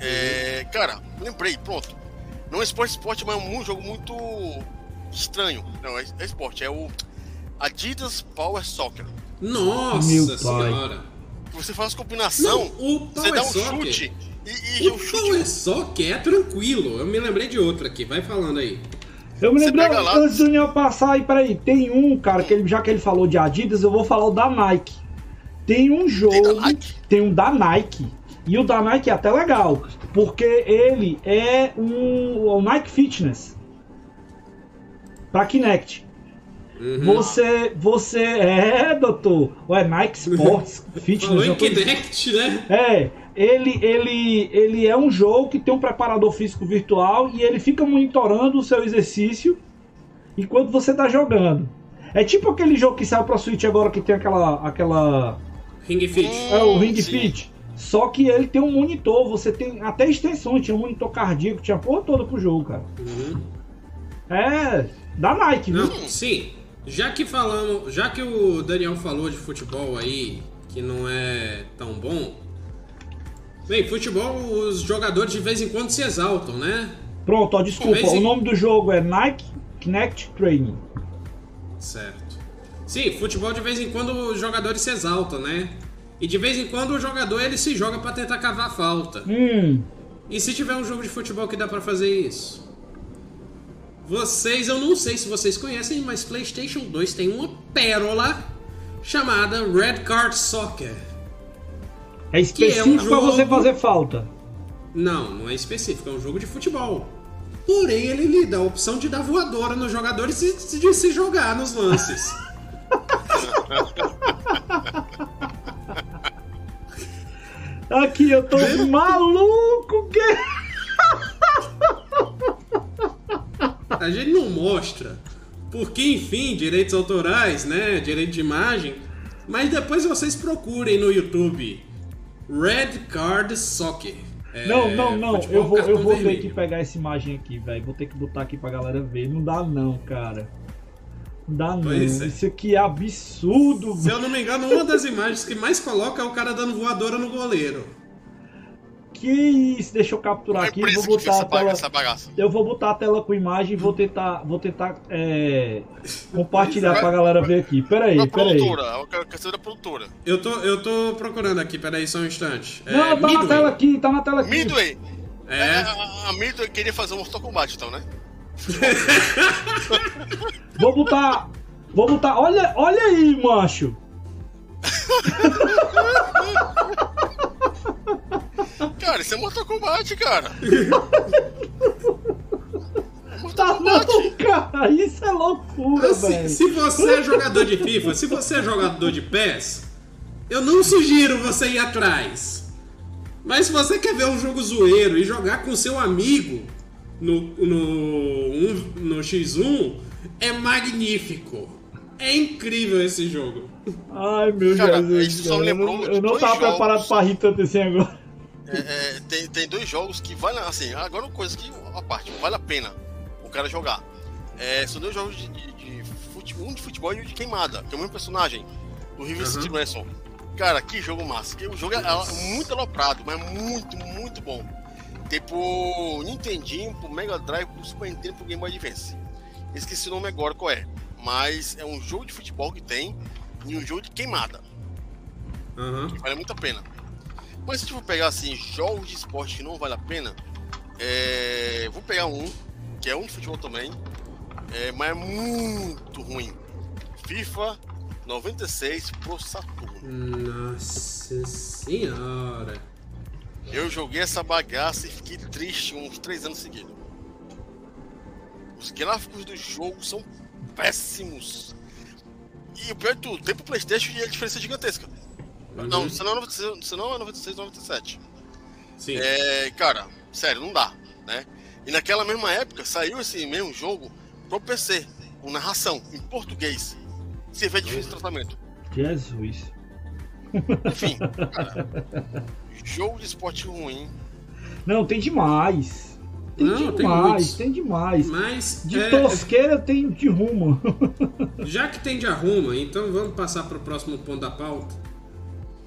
É, cara, lembrei, pronto. Não é esporte, esporte, mas é um jogo muito estranho. Não, é, é esporte, é o Adidas Power Soccer. Nossa Meu pai. senhora. Você faz combinação, Não, o você Power dá um Soccer... chute e, e O o chute. Power Soccer é tranquilo. Eu me lembrei de outro aqui. Vai falando aí. Eu me lá- antes do Daniel passar aí, peraí, tem um, cara, que ele, já que ele falou de Adidas, eu vou falar o da Nike. Tem um jogo, Nike? tem um da Nike, e o da Nike é até legal, porque ele é um, o Nike Fitness, pra Kinect. Uhum. Você, você, é, doutor, ué, Nike Sports [LAUGHS] Fitness. Falou em coisa- Kinect, né? é, ele, ele, ele é um jogo que tem um preparador físico virtual e ele fica monitorando o seu exercício enquanto você tá jogando. É tipo aquele jogo que saiu pra Switch agora que tem aquela. aquela Ring Fit. é o Ring Sim. Fit. Só que ele tem um monitor, você tem até extensões, tinha um monitor cardíaco, tinha a porra toda pro jogo, cara. Uhum. É, da Nike, viu? Não, sim. Já que falamos, já que o Daniel falou de futebol aí, que não é tão bom. Bem, futebol, os jogadores de vez em quando se exaltam, né? Pronto, ó, desculpa, em- o nome do jogo é Nike Kinect Training. Certo. Sim, futebol de vez em quando os jogadores se exaltam, né? E de vez em quando o jogador ele se joga pra tentar cavar a falta. Hum, E se tiver um jogo de futebol que dá pra fazer isso? Vocês, eu não sei se vocês conhecem, mas PlayStation 2 tem uma pérola chamada Red Card Soccer. É específico pra você jogo- fazer falta. Não, não é específico, é um jogo de futebol. Porém, ele lhe dá a opção de dar voadora nos jogadores e de se jogar nos lances. [LAUGHS] Aqui, eu tô maluco, que... A gente não mostra, porque enfim, direitos autorais, né? Direito de imagem. Mas depois vocês procurem no YouTube Red Card Soccer. É, Não, não, não, eu vou, eu vou ter que pegar essa imagem aqui, velho. Vou ter que botar aqui pra galera ver. Não dá não, cara. Não dá não. Pois é. Isso aqui é absurdo, Se eu não me engano, uma das imagens que mais coloca é o cara dando voadora no goleiro. Que isso? Deixa eu capturar É aqui, por vou botar a tela. Eu vou botar a tela com imagem e vou tentar, vou tentar é, [LAUGHS] compartilhar pra galera ver aqui. Pera aí, A pera aí. eu saber da produtora. Eu tô, eu tô procurando aqui, peraí só um instante. É, Não, tá na Midway. tela aqui, tá na tela aqui. Midway. É, A, a Midway queria fazer um Mortal Kombat, então, né? [LAUGHS] Vou botar. Vou botar. Olha, olha aí, macho. [LAUGHS] Cara, isso é Mortal Kombat, cara. [LAUGHS] Tá não, cara. Isso é loucura, Assim, velho. se você é jogador de FIFA, se você é jogador de PES, eu não sugiro você ir atrás. Mas se você quer ver um jogo zoeiro e jogar com seu amigo no, no, um- no X1, é magnífico. É incrível esse jogo. Ai, meu Cara, Jesus. isso só eu lembrou não, de eu não dois tava jogos. preparado pra rir tanto assim agora. É, é, tem, tem dois jogos que vale assim, agora uma coisa que a parte, vale a pena o cara jogar. É, são dois jogos de, de, de futebol, um de futebol e um de queimada, que é o mesmo personagem, do River Uhum. City Ransom. Cara, que jogo massa. Que o jogo é, é muito aloprado, mas muito, muito bom. Tem pro Nintendinho, pro Mega Drive, pro Super Nintendo, pro Game Boy Advance. Esqueci o nome agora qual é. Mas é um jogo de futebol que tem e um jogo de queimada. Aham. que vale muito a pena. Mas se for pegar assim, jogos de esporte que não vale a pena, é... vou pegar um, que é um de futebol também, é... mas é muito ruim. FIFA 96 pro Saturno. Nossa senhora. Eu joguei essa bagaça e fiquei triste uns três anos seguidos. Os gráficos do jogo são péssimos. E o pior de tudo, tem pro Playstation e a diferença é gigantesca. Não, Uhum. senão é 96, senão é 96, 97. Sim. É, cara, sério, não dá, né? E naquela mesma época saiu esse mesmo jogo pro PC, com narração em português. Você vê diferença de tratamento. Jesus. Enfim, [LAUGHS] cara, jogo de esporte ruim. Não, tem demais. Tem Não, tem demais, muitos. tem demais. Mas De é, tosqueira tem de rumo. [LAUGHS] já que tem de arruma, então vamos passar pro próximo ponto da pauta.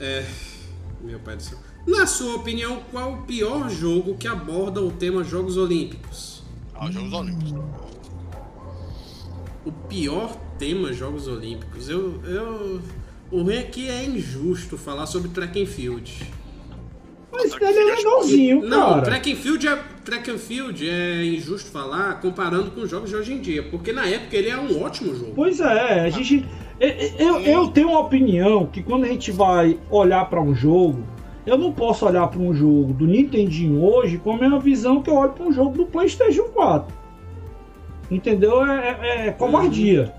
É. Meu pai do céu. Na sua opinião, qual o pior jogo que aborda o tema Jogos Olímpicos? Ah, os Jogos Olímpicos. O pior tema Jogos Olímpicos. Eu. eu... O ruim aqui é injusto falar sobre track and field. Mas ele é legalzinho, Não, cara. track and field é track and field é injusto falar comparando com os jogos de hoje em dia, porque na época ele é um ótimo jogo. Pois é, a gente. Eu- Eu, eu tenho uma opinião que quando a gente vai olhar pra um jogo, eu não posso olhar pra um jogo do Nintendinho hoje com a mesma visão que eu olho pra um jogo do PlayStation 4. Entendeu? É, é- é covardia.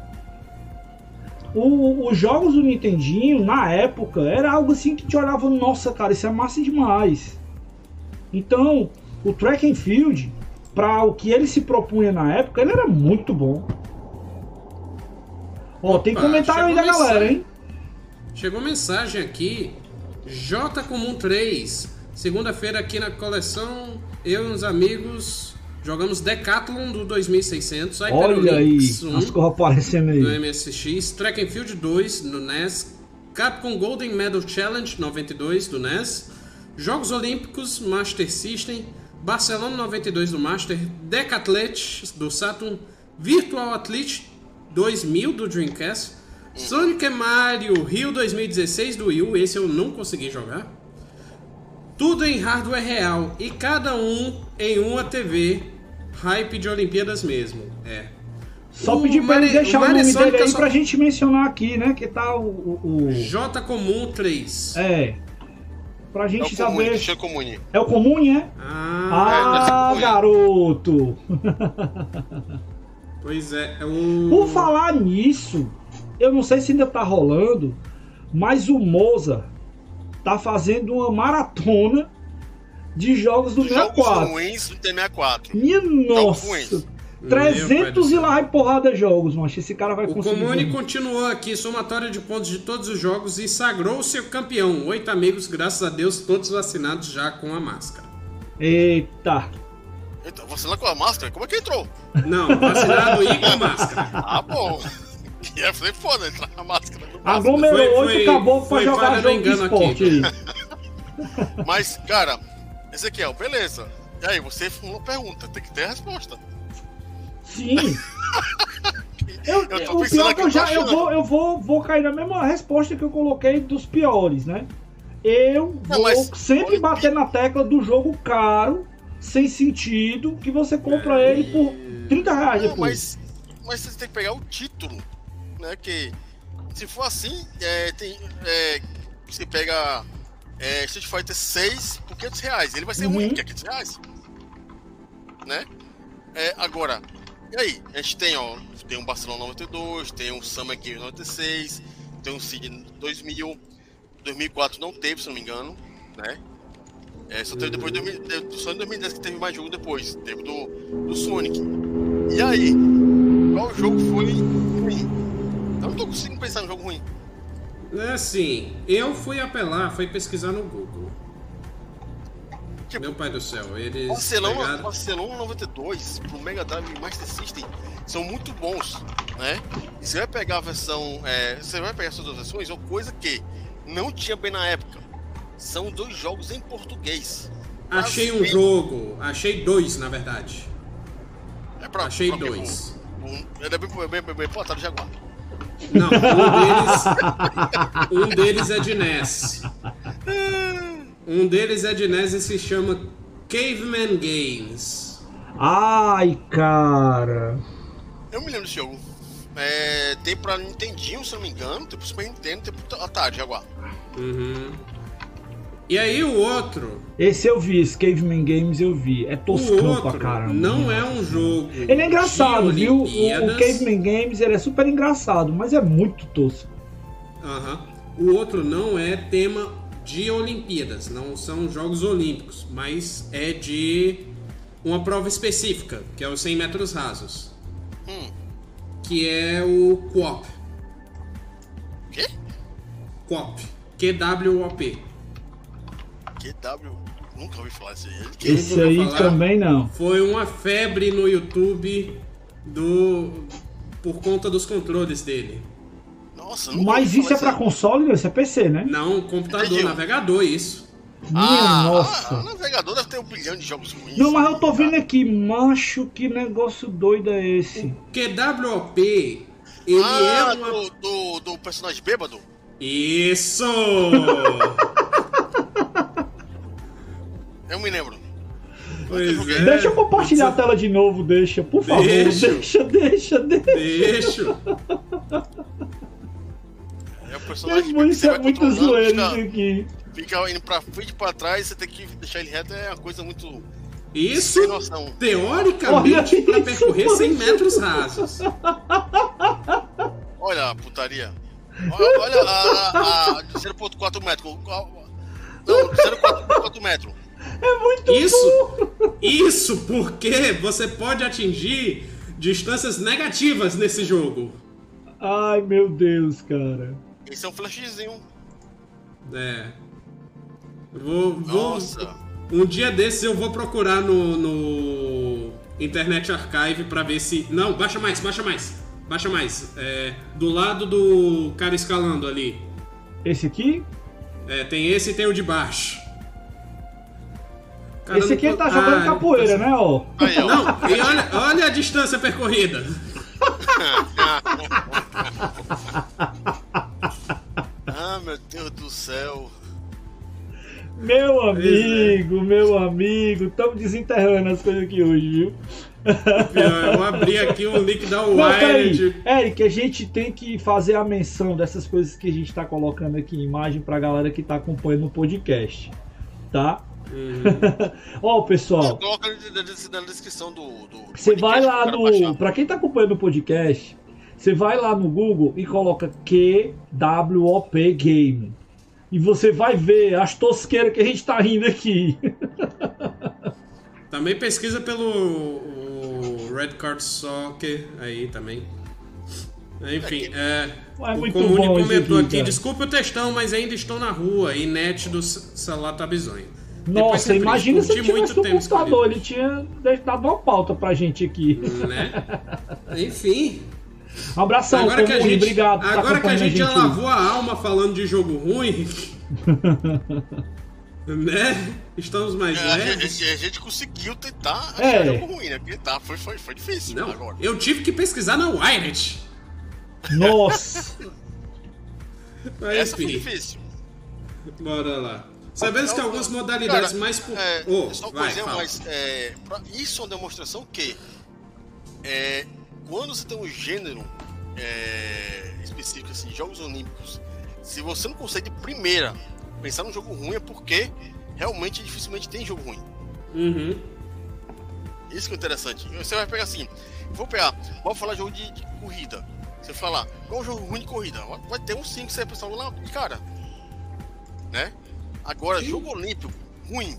O- os jogos do Nintendinho, na época, era algo assim que te olhava, nossa, cara, isso é massa demais. Então, o Track and Field, para o que ele se propunha na época, ele era muito bom. Ó, tem comentário aí da chegou galera, mensagem. hein? Chegou mensagem aqui J Comum 3. Segunda-feira aqui na coleção, eu e uns amigos jogamos Decathlon do 2600. Olha aí, Hyperlinks 1 as coisas aparecendo do aí. MSX, Track and Field 2 no NES, Capcom Golden Medal Challenge 92 do NES, Jogos Olímpicos Master System, Barcelona 92 do Master, Decathlete do Saturn, Virtual Athlete 2000 do Dreamcast, Sonic and Mario Rio 2016 do Wii U, esse eu não consegui jogar. Tudo em hardware real e cada um em uma TV, hype de Olimpíadas mesmo. É. Só O pedir pra ele deixar o o nome Marisonic dele eu aí só- pra gente mencionar aqui, né? Que tá o. o- o- J Comum 3. É. Pra É gente o comune, saber. deixa eu comune. É o comum, é? Ah, Ah, deve ser garoto! [LAUGHS] pois é. é o... Por falar nisso, eu não sei se ainda tá rolando, mas o Moza tá fazendo uma maratona de jogos do Jogos 64. ruins do T64. Minha nossa! ruins. 300 e lá e porrada jogos, mas esse cara vai O conseguir. Comune continuou aqui, somatória de pontos de todos os jogos e sagrou-se o campeão. Oito amigos, graças a Deus, todos vacinados já com a máscara. Eita! Então, você lá com a máscara? Como é que entrou? Não, vacinado e com máscara. Ah, bom. [LAUGHS] Ia ser foda entrar com a máscara. Aglomerou Foi- 8 foi- acabou pra foi jogar jogo de engano aqui. esporte aí. [LAUGHS] Mas, cara, Ezequiel, beleza. E aí, você uma pergunta, tem que ter a resposta. Sim. [LAUGHS] Eu, Eu tô o pensando pior é aqui, que eu já eu vou, eu vou, vou cair na mesma resposta que eu coloquei dos piores, né? Eu Não, vou sempre bater na tecla do jogo caro, sem sentido, que você compra ele por 30 reais Não, depois. mas, mas você tem que pegar o título, né? Que se for assim, é, tem, é, você pega é, Street Fighter 6 por 500 reais. Ele vai ser Uhum. ruim, que é 500 reais. Né? É, agora, e aí? A gente tem, ó, tem um Barcelona 92, tem um Summer Games 96, tem um Seed 2000, 2004 não teve, se não me engano, né? É, só teve depois de 2000, teve- só em 2010 que teve mais jogo depois, teve do, do Sonic. E aí? Qual jogo foi ruim? Eu não tô conseguindo pensar em um jogo ruim. É assim, eu fui apelar, fui pesquisar no Google. Tipo, Meu pai do céu, eles Barcelona, pegaram... Barcelona 92 pro Mega Drive e Master System são muito bons, né? E você vai pegar a versão. é, você vai pegar essas duas versões, uma coisa que não tinha bem na época. São dois jogos em português. Achei um jogo, achei dois na verdade. É pra, Achei pra dois. Um, ele é bem, bem, bem, bem plantado de Jaguar. Não, um deles, um deles é de NES. Um deles é de NES e se chama Caveman Games. Ai, cara. Eu me lembro desse jogo. É, tem pra Nintendinho, se não me engano, tem pro Super Nintendo, tem pro Atari Jaguar. Uhum. E aí o outro, Esse eu vi, esse Caveman Games eu vi. É o toscão pra caramba. não é um jogo. Ele é engraçado, viu? O, o. Caveman Games ele é super engraçado, mas é muito tosco. Aham. O outro não é tema de Olimpíadas, não são Jogos Olímpicos, mas é de uma prova específica, que é os 100 metros rasos, Hum, que é o QOP. quê? QOP. QWOP. QW. Nunca ouvi falar desse aí. Eu Esse aí falar. também não. Foi uma febre no YouTube do por conta dos controles dele. Nossa, nunca Mas isso é pra console, isso é PC, né? Não, computador, Entendi. navegador, isso. Minha Ah, nossa. o navegador deve ter um bilhão de jogos ruins. Não, mas eu tô vendo aqui, macho, que negócio doido é esse? QWOP, ele ah, é uma do, do, do personagem bêbado? Isso! [LAUGHS] Eu me lembro. pois é. Deixa eu compartilhar a tela de novo, deixa, por favor. Deixa. Deixa, deixa, deixa. É o personagem Meu, que isso é muito zoeiro isso aqui. fica indo pra frente e pra trás, você tem que deixar ele reto, é uma coisa muito Isso, sem noção. teoricamente, Olha para isso, percorrer 100 mano. metros rasos. Olha a putaria. Olha, olha a, a, a 0.4 metro. Não, 0.4 metro. É muito Isso, isso porque você pode atingir distâncias negativas nesse jogo. Ai, meu Deus, cara. Esse é um flashzinho. É. Vou, vou, Nossa. um dia desses eu vou procurar no, no Internet Archive pra ver se. Não, baixa mais, baixa mais. Baixa mais. É, do lado do cara escalando ali. Esse aqui? É, tem esse e tem o de baixo. Cara, Esse aqui ele tá jogando Ah, capoeira, tá- né, ó? Aí, ó. Não, e olha, olha a distância percorrida. [LAUGHS] Ah, meu Deus do céu. Meu é. amigo, meu amigo, estamos desenterrando as coisas aqui hoje, viu? Eu abri aqui o link da. Wired. Eric, a gente tem que fazer a menção dessas coisas que a gente tá colocando aqui em imagem pra galera que tá acompanhando o podcast, tá? Uhum. Ó, pessoal, Coloca na des- na descrição do. do você podcast vai lá no. Pra quem tá acompanhando o podcast, você vai lá no Google e coloca QWOP Game. E você vai ver as tosqueiras que a gente tá rindo aqui. [LAUGHS] Também pesquisa pelo o Red Card Soccer aí também. Enfim, é, É o muito Comune comentou aqui, aqui, desculpe o textão, mas ainda estou na rua e net do celular tá bizonho. Nossa, imagina se tivesse no tempo computador, ele tinha dado uma pauta pra gente aqui. Né? Enfim, Um abração, agora que a gente, obrigado agora que a gente já lavou a alma falando de jogo ruim, [LAUGHS] né? Estamos mais É, a, leves. gente, a gente conseguiu tentar achar É. jogo ruim, né? Porque tá, foi, foi, foi difícil Não, agora. eu tive que pesquisar na Wired. Nossa, [LAUGHS] Mas, Essa foi difícil. Bora lá. Sabemos que Eu- algumas modalidades cara, mais. po- É, Oh, só vai, fala. mas é, isso é uma demonstração que é, quando você tem um gênero é, específico, assim, jogos olímpicos, se você não consegue de primeira pensar num jogo ruim é porque realmente dificilmente tem jogo ruim. Uhum. Isso que é interessante. Você vai pegar assim, vou pegar, vamos falar de jogo de, de corrida. Você falar, qual é o jogo ruim de corrida? Vai- Vai ter um 5 que você vai pensar lá, cara. Né? Agora, Sim. jogo olímpico, ruim.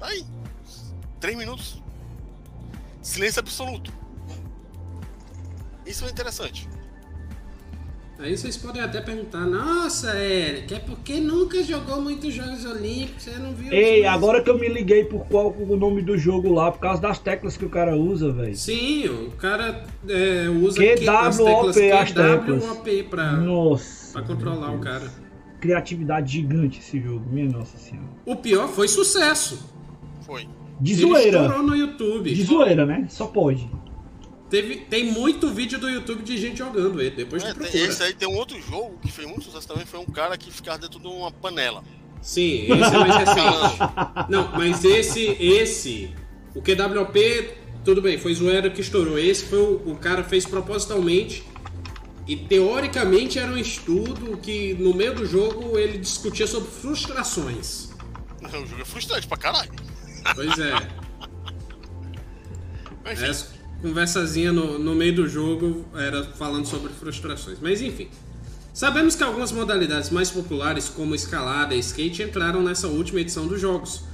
Aí. 3 minutos. Silêncio absoluto. Isso é interessante. Aí vocês podem até perguntar: Nossa, Eric, é porque nunca jogou muitos Jogos Olímpicos, você não viu. ei, os- agora que eu me liguei por qual o nome do jogo lá, por causa das teclas que o cara usa, velho. Sim, o cara é, usa QWOP, as teclas as teclas. QWOP pra, Nossa. pra controlar o cara. Criatividade gigante esse jogo, minha nossa senhora. O pior foi sucesso. Foi. De Ele zoeira. estourou no YouTube. De zoeira, né? Só pode. Teve, tem muito vídeo do YouTube de gente jogando ele. Depois É, procura. esse aí tem um outro jogo que fez muito sucesso também. Foi um cara que ficava dentro de uma panela. Sim, esse é mais recente. Não, mas esse, esse, o QWP, tudo bem, foi zoeira que estourou. Esse foi o, o cara fez propositalmente e teoricamente era um estudo que no meio do jogo ele discutia sobre frustrações. O jogo é frustrante pra caralho. Pois é, [LAUGHS] Mas, essa conversazinha no, no meio do jogo era falando sobre frustrações. Mas enfim. Sabemos que algumas modalidades mais populares, como escalada e skate, entraram nessa última edição dos jogos.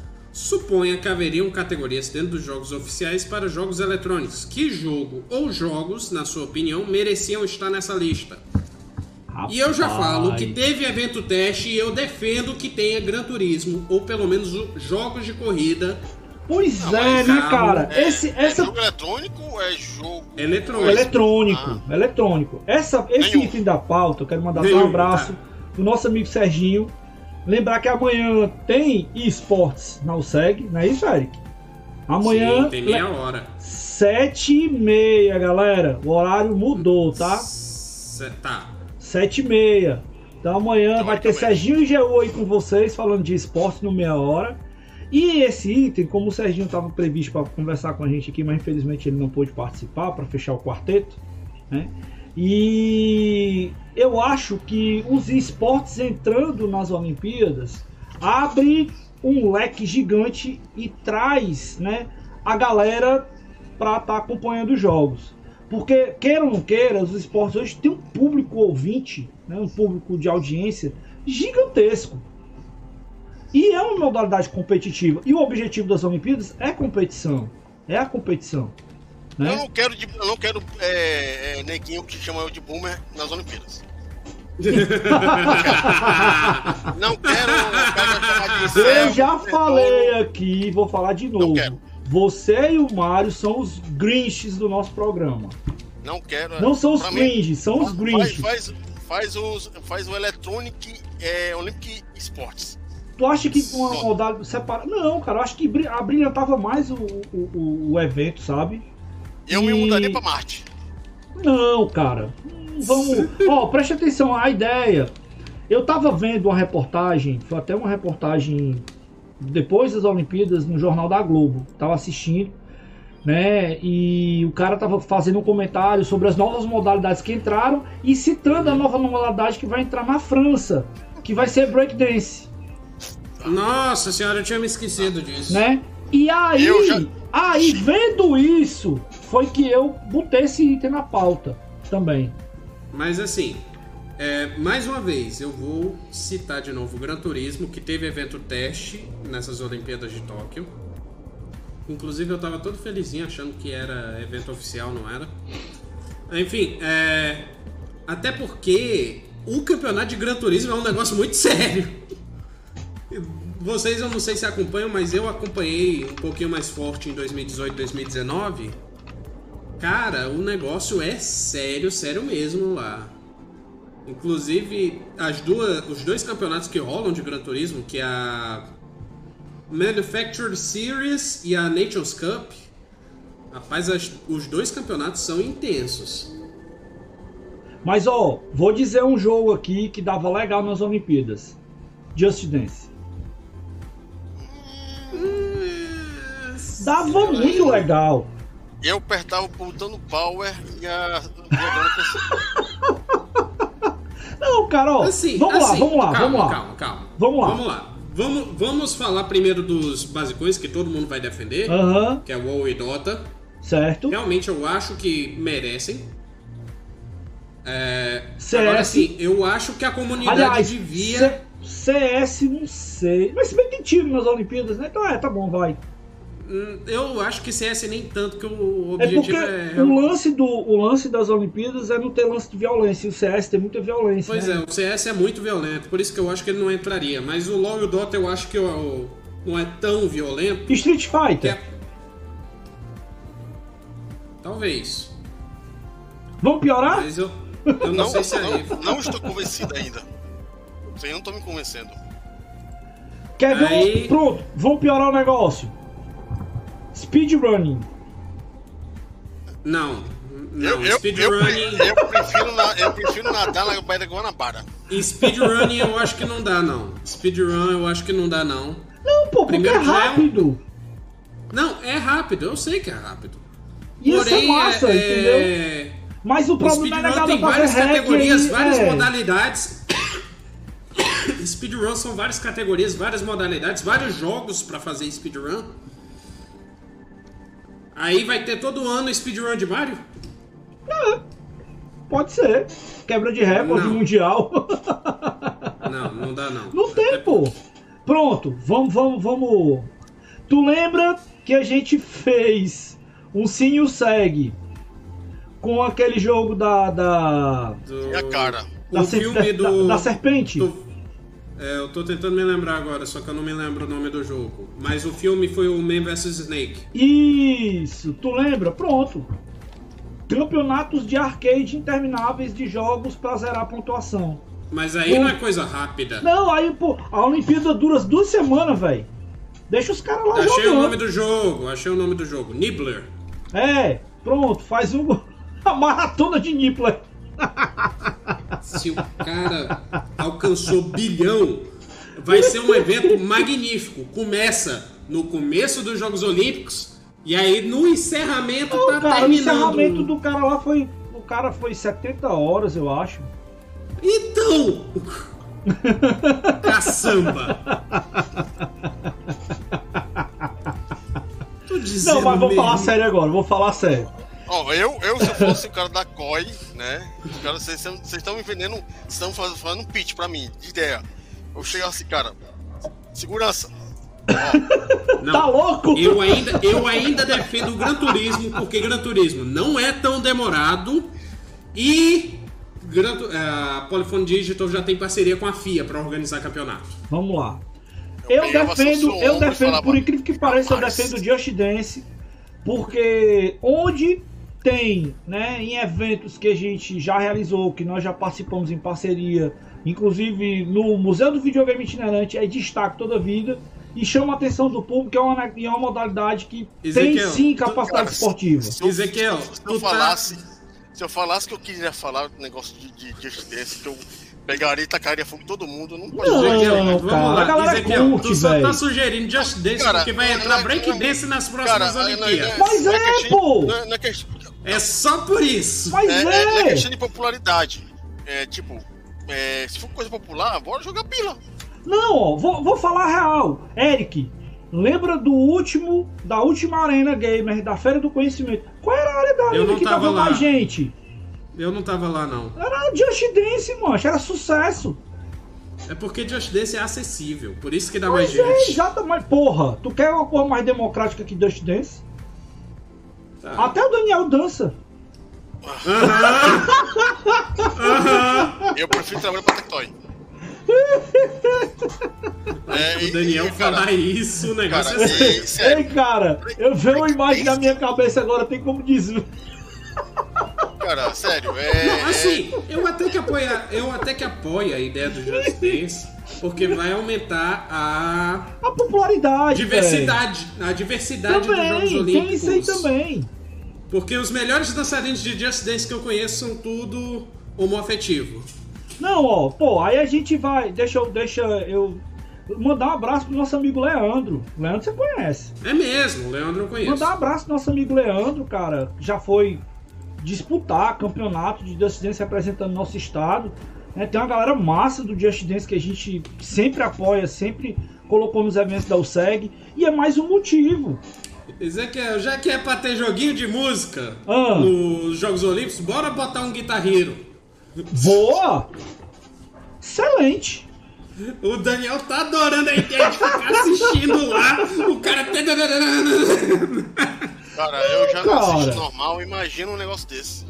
Suponha que haveriam categorias dentro dos jogos oficiais para jogos eletrônicos. Que jogo ou jogos, na sua opinião, mereciam estar nessa lista? E eu já falo que teve evento teste e eu defendo que tenha Gran Turismo, ou pelo menos o- jogos de corrida Pois Não, é, né, cara? é, Esse, é essa jogo eletrônico ou é jogo. eletrônico. Eletrônico, Ah. eletrônico. Essa, esse Nenhum. item da pauta, eu quero mandar Nenhum, um abraço tá. pro nosso amigo Serginho. Lembrar que amanhã tem esportes na USEG, não é isso, Eric? Amanhã, Sim, tem meia hora. sete e meia, galera. O horário mudou, tá? Cê- tá. Sete e meia. Então amanhã Então, vai ter também. Serginho e GU aí com vocês, falando de esporte no meia hora. E esse item, como o Serginho estava previsto para conversar com a gente aqui, mas infelizmente ele não pôde participar para fechar o quarteto, né? E eu acho que os esportes entrando nas Olimpíadas abre um leque gigante e traz, né, a galera para estar acompanhando os jogos. Porque, queira ou não queira, os esportes hoje têm um público ouvinte, né, um público de audiência gigantesco. E é uma modalidade competitiva. E o objetivo das Olimpíadas é competição. É a competição. Eu Né? não quero, de, eu não quero é, é, neguinho que chama eu de boomer nas Olimpíadas. [LAUGHS] Não quero pega chamar de Eu já falei aqui, vou falar de novo. Você e o Mário são os Grinches do nosso programa. Não quero. Não são os cringes, são os Faz, Grinches. faz, faz, os, faz o Electronic é, Olympic Sports. Tu acha que uma modalidade separa? Não, cara, eu acho que bri- abrilhantava mais o, o- o evento, sabe? Eu me E- mudaria pra Marte. Não, cara. Vamos. Ó, preste atenção, a ideia. Eu tava vendo uma reportagem, foi até uma reportagem depois das Olimpíadas no Jornal da Globo. Tava assistindo, né? E o cara tava fazendo um comentário sobre as novas modalidades que entraram e citando a nova modalidade que vai entrar na França, que vai ser breakdance. Nossa senhora, eu tinha me esquecido disso. né? E aí, já- aí vendo isso, foi que eu botei esse item na pauta também. Mas assim, é, mais uma vez, eu vou citar de novo o Gran Turismo, que teve evento teste nessas Olimpíadas de Tóquio. Inclusive eu tava todo felizinho achando que era evento oficial, não era. Enfim, é, até porque o campeonato de Gran Turismo é um negócio muito [LAUGHS] sério. Vocês eu não sei se acompanham, mas eu acompanhei um pouquinho mais forte em 2018, 2019. Cara, o negócio é sério, sério mesmo lá. Inclusive, as duas, os dois campeonatos que rolam de Gran Turismo, que é a Manufactured Series e a Nations Cup, rapaz, as- os dois campeonatos são intensos. Mas ó, vou dizer um jogo aqui que dava legal nas Olimpíadas. Just Dance. Dava muito legal. Eu apertava o botão do Power e a. a dona pessoa. [LAUGHS] Não, cara, ó. Assim, vamos lá, assim, vamos lá, calma, vamos lá. Calma, calma. Vamos lá. Vamos lá. Vamos, vamos falar primeiro dos basicões que todo mundo vai defender, Aham, que é WoW e Dota. certo. Realmente eu acho que merecem. É, CS. Agora sim, eu acho que a comunidade Aliás, devia. C- CS não sei. Mas se bem que tiro nas Olimpíadas, né? Então é, tá bom, vai. Hum, Eu acho que CS nem tanto, que o É porque objetivo é. o lance, do, o lance das Olimpíadas é não ter lance de violência. E o CS tem muita violência. Pois né? é, o CS é muito violento, por isso que eu acho que ele não entraria. Mas o LoL e o Dota eu acho que o- não é tão violento. Street Fighter. é- Talvez. Vamos piorar? Mas eu, eu não, Não, sei se é aí. não, não estou convencido ainda. Vocês não estão me convencendo. Quer ver? Aí- Pronto, vamos piorar o negócio. Speedrunning. Não. Não, eu, eu, eu, speedrunning. pre- eu prefiro na- eu prefiro nadar na Baía da Guanabara. E speedrunning eu acho que não dá, não. Speedrun eu acho que não dá, não. Não, pô, porque Primeiro é já é um- rápido. Não, é rápido, eu sei que é rápido. Ia ser massa, é- entendeu? é- Mas o O problema é speedrun nada tem várias categorias, aí, várias é. modalidades. [COUGHS] speedrun são várias categorias, várias modalidades, vários jogos pra fazer speedrun. Aí vai ter todo ano speedrun de Mario? Pode ser. Quebra de recorde Não. mundial. [LAUGHS] Não, não dá não. Não tem, pô. Pronto, vamos, vamos, vamos. Tu lembra que a gente fez um sim e o segue com aquele jogo da. da, Do- cara. da, O ser- filme da- do... da serpente? do- É, eu tô tentando me lembrar agora, só que eu não me lembro o nome do jogo. Mas o filme foi o Man vs Snake. Isso, tu lembra? Pronto. Campeonatos de arcade intermináveis de jogos pra zerar a pontuação. Mas aí não é coisa rápida. Não, aí, pô, a Olimpíada dura duas semanas, velho. Deixa os caras lá Achei o jogando. nome do jogo, achei o nome do jogo. Nibbler. É, pronto, faz um. [LAUGHS] A maratona de Nippler. Se o cara alcançou bilhão, vai ser um evento magnífico. Começa no começo dos Jogos Olímpicos e aí no encerramento Não, tá cara, o terminando. encerramento do cara lá foi. O cara foi 70 horas, eu acho. Então! Caçamba! Tô dizendo Não, mas vou mesmo. falar sério agora, vou falar sério. Ó, eu, eu, se eu fosse o cara da COI, né? Os caras, vocês estão- me vendendo. Vocês estão fazendo, fazendo um pitch pra mim, de ideia. Eu chego assim, cara. Segurança. Não, Tá louco? Eu ainda, eu ainda defendo o Gran Turismo, porque Gran Turismo não é tão demorado e Gran a Polyphone Digital já tem parceria com a FIA para organizar campeonato. Vamos lá. Eu pegava defendo, eu defendo, por incrível que pareça, eu defendo o Just Dance, porque onde tem, né, em eventos que a gente já realizou, que nós já participamos em parceria, inclusive no Museu do Videogame Itinerante, é destaque toda a vida e chama a atenção do público, é uma, é uma modalidade que Ezequiel, tem sim tu- capacidade cara, esportiva. Se eu, Ezequiel, se eu, se eu tá- falasse. Se eu falasse que eu queria falar do negócio de, de, de Just Dance, que eu pegaria e tacaria fogo em todo mundo, não pode Não, dizer que Ezequiel, não, vamos cara, lá. a galera Ezequiel, curte, tu só velho. tá sugerindo Just Dance Cara, porque vai entrar não, break não, dance nas próximas Cara, não é- Olimpíadas. Mas é, pô! Não é, não é questão, É só por isso. Mas é, é, é, é questão de popularidade. É tipo, é, se for coisa popular, bora jogar pila. Não, ó, vou, vou falar a real. Eric, lembra do último, da última Arena Gamer, da Feira do Conhecimento? Qual era a área da arena que tava tava lá. mais gente? Eu não tava lá, não. Era Just Dance, mancho, era sucesso. É porque Just Dance é acessível. Por isso que dá mais Mas é, gente. exato, mas porra, tu quer uma coisa mais democrática que Just Dance? Tá. Até o Daniel dança. Eu prefiro trabalhar pra Tectoy. É, O Daniel e, cara, falar isso, o negócio Cara, é sério. e, sério, Ei, cara, eu vi uma imagem na minha cabeça agora, tem como dizer. cara, sério. É, Não, assim, eu até que apoio, eu até que apoio a ideia do Just Dance, porque vai aumentar a A popularidade. diversidade, a diversidade velho. dos Jogos Também, tem Olímpicos. isso aí também. Porque os melhores dançarinos de Just Dance que eu conheço são tudo homoafetivo. Não, ó, pô, aí a gente vai. Deixa eu, deixa eu mandar um abraço pro nosso amigo Leandro. Leandro você conhece. É mesmo, Leandro eu conheço. Mandar um abraço pro nosso amigo Leandro, cara. Já foi disputar campeonato de Just Dance representando nosso estado. né? Tem uma galera massa do Just Dance que a gente sempre apoia, sempre colocou nos eventos da USEG. E é mais um motivo. Ezequiel, já que é pra ter joguinho de música Ah. nos Jogos Olímpicos, bora botar um guitarreiro. Boa! Excelente! O Daniel tá adorando a ideia de ficar assistindo lá. O cara. cara, eu já não Cara. assisto normal, imagina um negócio desse.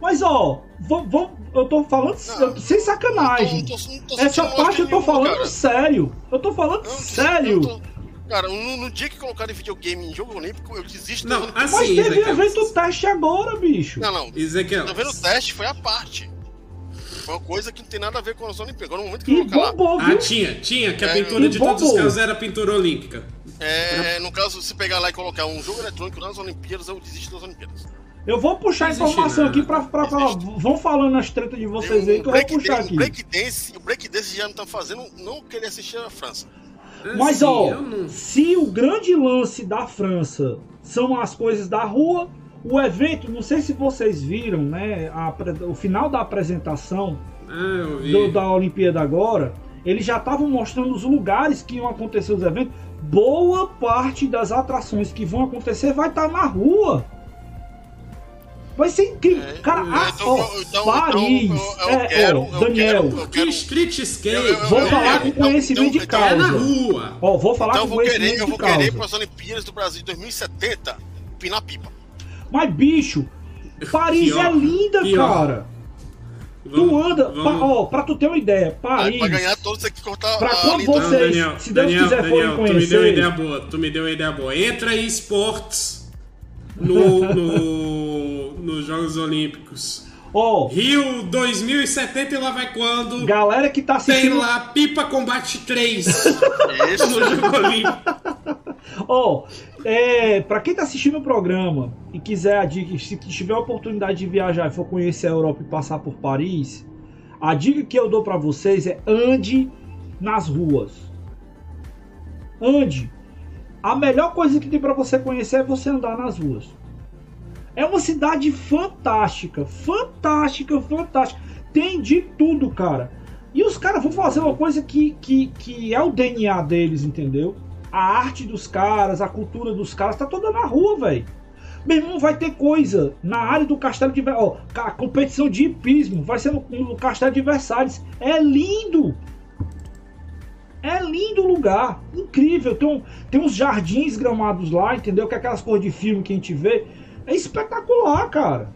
Mas ó, vou, vou- eu tô falando Não. sem sacanagem. Não tô- não tô Essa parte eu tô falando cara. sério. Eu tô falando Não, sério. Cara, no, no dia que colocarem videogame em jogo olímpico, eu desisto. Não, das Mas assim, teve Ezequiel. evento teste agora, bicho. Não, não. Ezequiel. Tá vendo o teste? Foi a parte. Foi uma coisa que não tem nada a ver com as Olimpíadas. Agora, no momento que E colocar lá. bombou, Ah, tinha, tinha, que a É, pintura de e todos os bombou. casos era pintura olímpica. É, no caso, se pegar lá e colocar um jogo eletrônico nas Olimpíadas, eu desisto das Olimpíadas. Eu vou puxar a informação nada. aqui pra, pra falar. Vão falando as tretas de vocês aí que eu vou puxar o aqui. break dance, o break dance já não tá fazendo não querer assistir a França. Mas Assim, ó, não- se o grande lance da França são as coisas da rua, o evento, não sei se vocês viram, né? a o final da apresentação Ah, do- da Olimpíada agora, eles já estavam mostrando os lugares que iam acontecer os eventos. Boa parte das atrações que vão acontecer vai estar na rua. Vai ser incrível. É, Cara, é, ah, então, ó, então, Paris. então, eu- eu é, quero- ó, eu Daniel, eu Que quero- street skate eu- eu- vou eu- falar eu- com então- conhecimento então- de então- é na causa. rua. Ó, vou falar eu com vou querer, conhecimento eu de vou querer causa. para as Olimpíadas do Brasil de 2070 pinar pipa. Mas, bicho, Paris Pior, é linda, pior. cara. Tu anda, vamos- pa- ó, pra tu ter uma ideia, Paris. Pra ganhar todos tem que cortar Pra a quando Não, vocês, Daniel, se Deus Daniel, quiser, Daniel, forem tu me deu conhecer- uma ideia boa, tu me deu uma ideia boa. Entra aí esportes no, no, nos Jogos Olímpicos. Ó, Rio 2070 e lá vai quando galera que tá tem assistindo. lá Pipa Combate 3 [LAUGHS] Isso. no Jogo Olímpico. Ó, [LAUGHS] é, pra quem tá assistindo o programa e quiser a dica, se tiver a oportunidade de viajar e for conhecer a Europa e passar por Paris, a dica que eu dou pra vocês é ande nas ruas. Ande. A melhor coisa que tem pra você conhecer é você andar nas ruas. É uma cidade fantástica, fantástica, fantástica. Tem de tudo, cara. E os caras vão fazer uma coisa que, que, que é o DNA deles, entendeu? A arte dos caras, a cultura dos caras, tá toda na rua, velho. Meu irmão, vai ter coisa na área do Castelo de. Ó, a competição de hipismo vai ser no, no Castelo de Versalhes. É lindo! É lindo o lugar, incrível. Tem, um- tem uns jardins gramados lá, entendeu? Que é aquelas cores de filme que a gente vê. É espetacular, cara.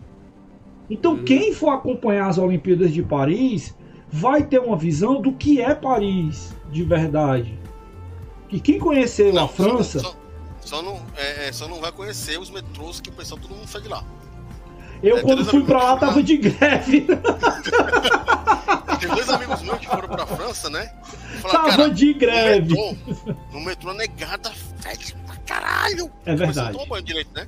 Então, quem for acompanhar as Olimpíadas de Paris vai ter uma visão do que é Paris de verdade. E quem conheceu Não, a França. Só, só não, é, é, só não vai conhecer os metrôs que o pessoal todo mundo sai de lá. Eu, É, quando fui pra lá, tava lá. de greve. [LAUGHS] Tem dois amigos meus que foram pra França, né? Falaram, Tava de greve. No metrô, no metrô negada fede pra caralho. É verdade. não toma banho direito, né?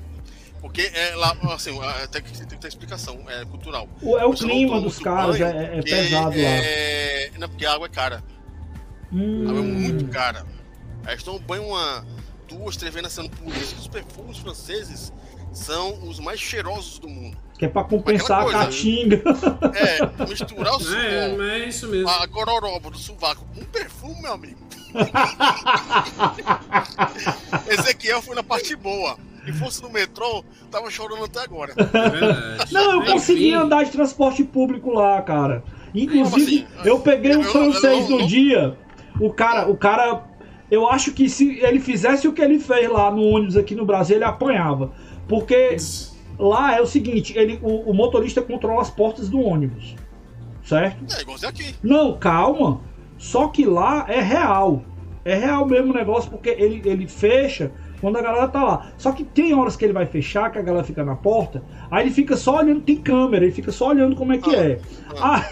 Porque é lá, assim, até que tem que ter explicação, é cultural. O- É o Você clima dos muito caras, banho, é, é pesado lá. é... Não, porque a água é cara. A água é muito Hum, cara. Aí eles tomam banho uma, duas, três vezes na semana. Por isso que os perfumes franceses são os mais cheirosos do mundo. que é pra compensar a Aquela coisa. caatinga. É, misturar o suor, É, mas é isso mesmo. a gororoba do sovaco com perfume, meu amigo. [LAUGHS] Ezequiel foi na parte boa. Se fosse no metrô, tava chorando até agora. É. Não, eu Enfim, consegui andar de transporte público lá, cara. Inclusive, assim? eu peguei um Eu- francês eu- no eu- dia. O cara, o cara, eu acho que se ele fizesse o que ele fez lá no ônibus aqui no Brasil, ele apanhava. Porque lá é o seguinte, ele, o, o motorista controla as portas do ônibus. Certo? É igualzinho aqui. Não, calma. Só que lá é real. É real mesmo o negócio, porque ele, ele fecha quando a galera tá lá. Só que tem horas que ele vai fechar, que a galera fica na porta, aí ele fica só olhando, tem câmera, ele fica só olhando como é que Ah. é. Ah,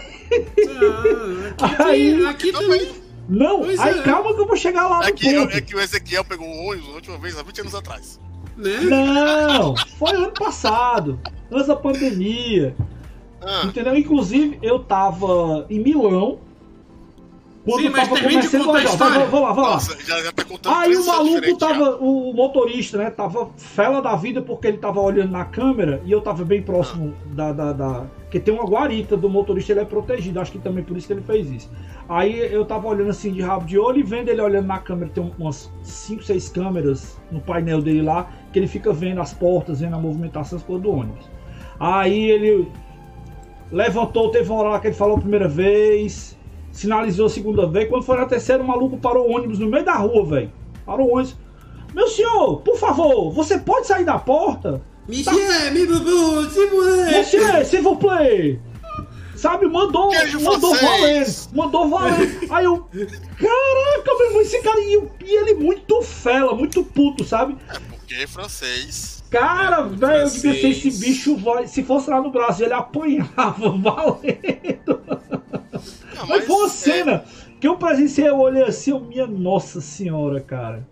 Ah, aqui, Aí- aqui também. não, Pois aí é. calma que eu vou chegar lá no É que, ponto. é que o Ezequiel pegou um ônibus a última vez há 20 anos atrás. Né? Não, foi ano passado, antes da pandemia. Ah, Entendeu? Inclusive, eu tava em Milão. Quando Sim, mas tava começando contar a. Vou, vou lá, vou lá. nossa, já, já tá contando Aí o maluco diferentes já. tava, o, motorista, né, tava fela da vida porque ele tava olhando na câmera e eu tava bem próximo da, da, da- Porque tem uma guarita do motorista, ele é protegido, acho que também por isso que ele fez isso. Aí eu tava olhando assim de rabo de olho e vendo ele olhando na câmera, tem umas 5, 6 câmeras no painel dele lá, que ele fica vendo as portas, vendo a movimentação do ônibus. Aí ele levantou, teve uma hora lá que ele falou a primeira vez, sinalizou a segunda vez. Quando foi na terceira, o maluco parou o ônibus no meio da rua, velho. Parou o ônibus. Meu senhor, por favor, você pode sair da porta? Monsieur, mi bubu, se vous plaît. Sabe, mandou, Queijo mandou francês. mandou valendo. Aí eu, caraca, meu irmão, esse cara, e, e ele muito fela, muito puto, sabe? É é francês. Cara, É, velho, eu devia ser esse bicho, se fosse lá no Brasil, ele apanhava [LAUGHS] valendo. Não, Mas foi uma é, cena que eu presenciei, eu olhei assim, eu, minha nossa senhora, cara.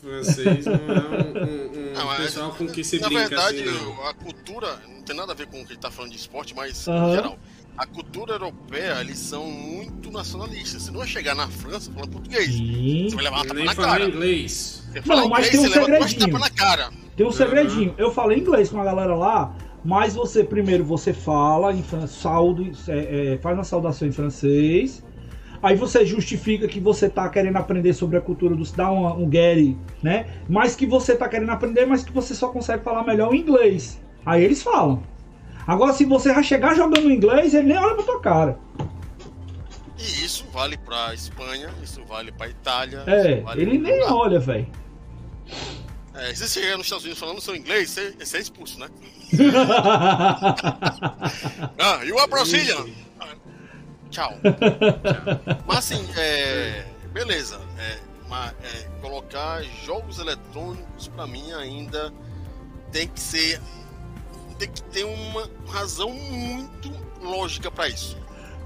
Francês não é um, um- um [LAUGHS] Não, mas, pessoal com que se na brinca verdade, assim, não. a cultura não tem nada a ver com o que ele tá falando de esporte, mas Aham. em geral. A cultura europeia, eles são muito nacionalistas. Você não vai chegar na França falando português. Sim. Você vai levar uma tapa na falar cara. inglês. Você fala Não, mas inglês, tem um segredinho. na cara. Tem um segredinho. Eu falei inglês com a galera lá, mas você primeiro você fala em francês, saúde, é, é, faz uma saudação em francês. Aí você justifica que você tá querendo aprender sobre a cultura do dá uma- um Gary, né? Mas que você tá querendo aprender, mas que você só consegue falar melhor o inglês. Aí eles falam. Agora, se você já chegar jogando inglês, ele nem olha pra tua cara. E isso vale pra Espanha, isso vale pra Itália. É, vale ele nem lugar. olha, velho. É, se você chegar nos Estados Unidos falando seu inglês, você, você é expulso, né? [LAUGHS] Ah, you are Brazilian! Ah, Tchau. [LAUGHS] Mas assim, é. Beleza. É, mas, é, colocar jogos eletrônicos pra mim ainda tem que ser. Tem que ter uma razão muito lógica pra isso.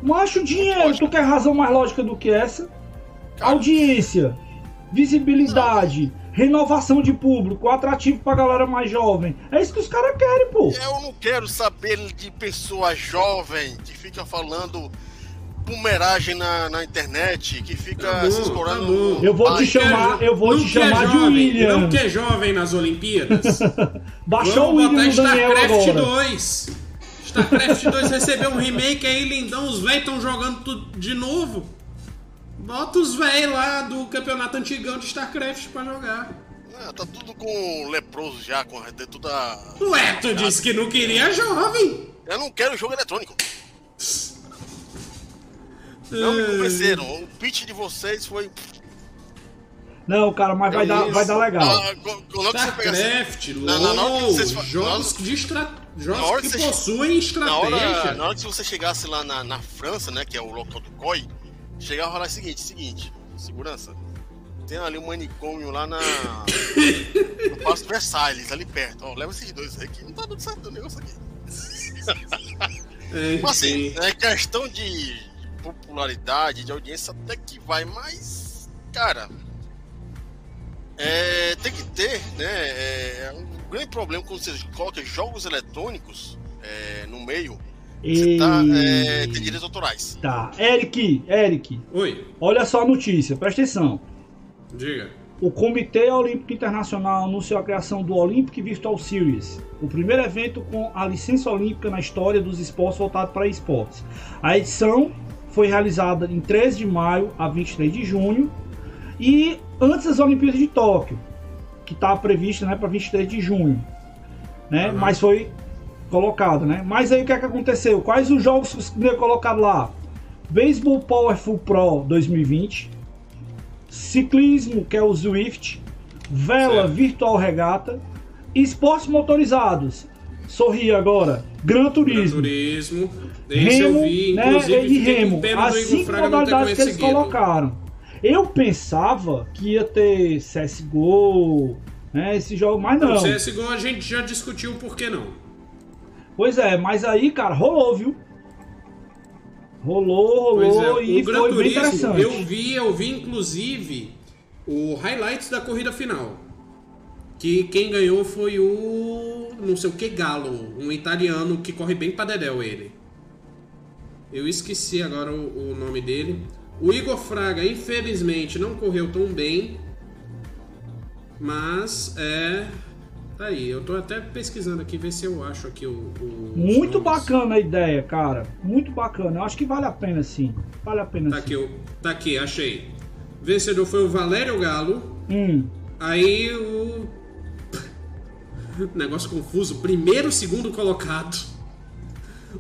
Macho dinheiro, tu quer razão mais lógica do que essa? Cara, Audiência, visibilidade, renovação de público, atrativo pra galera mais jovem. É isso que os caras querem, pô. Eu não quero saber de pessoa jovem que fica falando bumeragem na, na internet, que fica Tá bom, se escorando. tá Eu vou Ai, te chamar, eu vou Não te é chamar de jovem, William. Não que é jovem nas Olimpíadas. [LAUGHS] Baixou o Vamos William botar StarCraft agora. 2. StarCraft 2 recebeu um remake aí, lindão. Os velhos estão jogando tudo de novo. Bota os velhos lá do campeonato antigão de StarCraft pra jogar. Ah, tá tudo com leproso já, com dentro da. Ué, tu disse que não queria jovem. Eu não quero jogo eletrônico. [LAUGHS] Não me convenceram. O pitch de vocês foi. Não, cara, mas vai É dar, isso. vai dar legal. Ah, co- co- logo que você pegar assim, StarCraft, LOL, vocês fa- jogos de, estra... Jogos que você possuem Na estratégia. hora, na hora que você chegasse lá na, na França, né, que é o local do COI, chegava a rolar o seguinte, seguinte, segurança, tem ali um manicômio lá na [LAUGHS] no Passo Versalhes, ali perto, ó, leva esses dois aí que não tá dando certo o negócio aqui. É, Mas assim, é questão de popularidade, de audiência até que vai, mas, cara, é, tem que ter, né? É, um grande problema quando você coloca jogos eletrônicos é, no meio, você tá, é, tem direitos autorais. Tá. Eric, Eric, Oi, olha só a notícia, presta atenção. diga. O Comitê Olímpico Internacional anunciou a criação do Olympic Virtual Series, o primeiro evento com a licença olímpica na história dos esportes voltado para esportes. A edição foi realizada em 13 de maio a 23 de junho e antes das Olimpíadas de Tóquio, que estava prevista né, para 23 de junho, né? Uhum. Mas foi colocado, né? Mas aí o que, é que aconteceu? Quais os jogos que foram colocados lá? Baseball Powerful Pro 2020, ciclismo, que é o Zwift, vela Certo. virtual regata, esportes motorizados. Sorri agora, Gran Gran Turismo, Turismo. Esse Remo, eu vi, né, e Remo, as cinco modalidades que eles colocaram. Eu pensava que ia ter CSGO, né, esse jogo, mas não. O CSGO a gente já discutiu por que não. Pois é, mas aí, cara, rolou, viu? Rolou, rolou é, e o Gran foi bem Turismo, interessante. eu vi, eu vi inclusive o highlights da corrida final. Que quem ganhou foi o não sei o que Galo, um italiano que corre bem pra dedéu ele. Eu esqueci agora o, o nome dele. O Igor Fraga, infelizmente, não correu tão bem. Mas é. Tá aí, eu tô até pesquisando aqui, ver se eu acho aqui o. o- Muito bacana a ideia, cara. Muito bacana. Eu acho que vale a pena sim. Vale a pena Tá sim. aqui, tá aqui, achei. Vencedor foi o Valério Galo. Hum. Aí o. Negócio confuso. Primeiro, segundo colocado.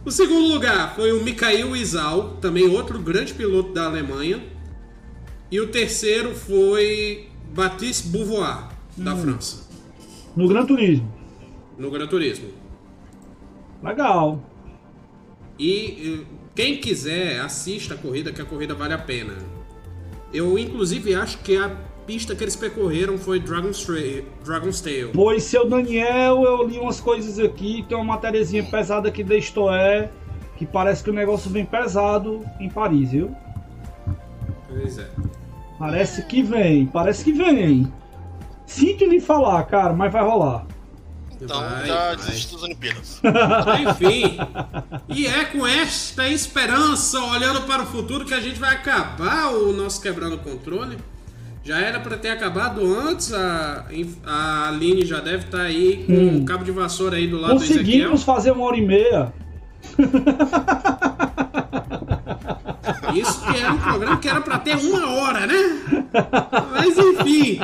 O segundo lugar foi o Mikhail Isal, também outro grande piloto da Alemanha. E o terceiro foi Baptiste Beauvoir, da Hum. França, No Gran Turismo. no Gran Turismo. Legal. E eh, quem quiser, assista a corrida, que a corrida vale a pena. Eu, inclusive, acho que a pista que eles percorreram foi Dragon's, Dragon's Tail. Pois, seu Daniel, eu li umas coisas aqui. Tem uma matériazinha pesada aqui da Istoé. Que parece que o negócio vem pesado em Paris, viu? Pois é. Parece que vem, parece que vem. Sinto lhe falar, cara, mas vai rolar. Então Vai, já das Olimpíadas. Enfim, e é com esta esperança, olhando para o futuro, que a gente vai acabar o nosso Quebrando o Controle. Já era para ter acabado antes, a, a Aline já deve estar aí com Hum. o cabo de vassoura aí do lado do Ezequiel. Conseguimos fazer uma hora e meia. Isso que era um programa que era para ter uma hora, né? Mas enfim,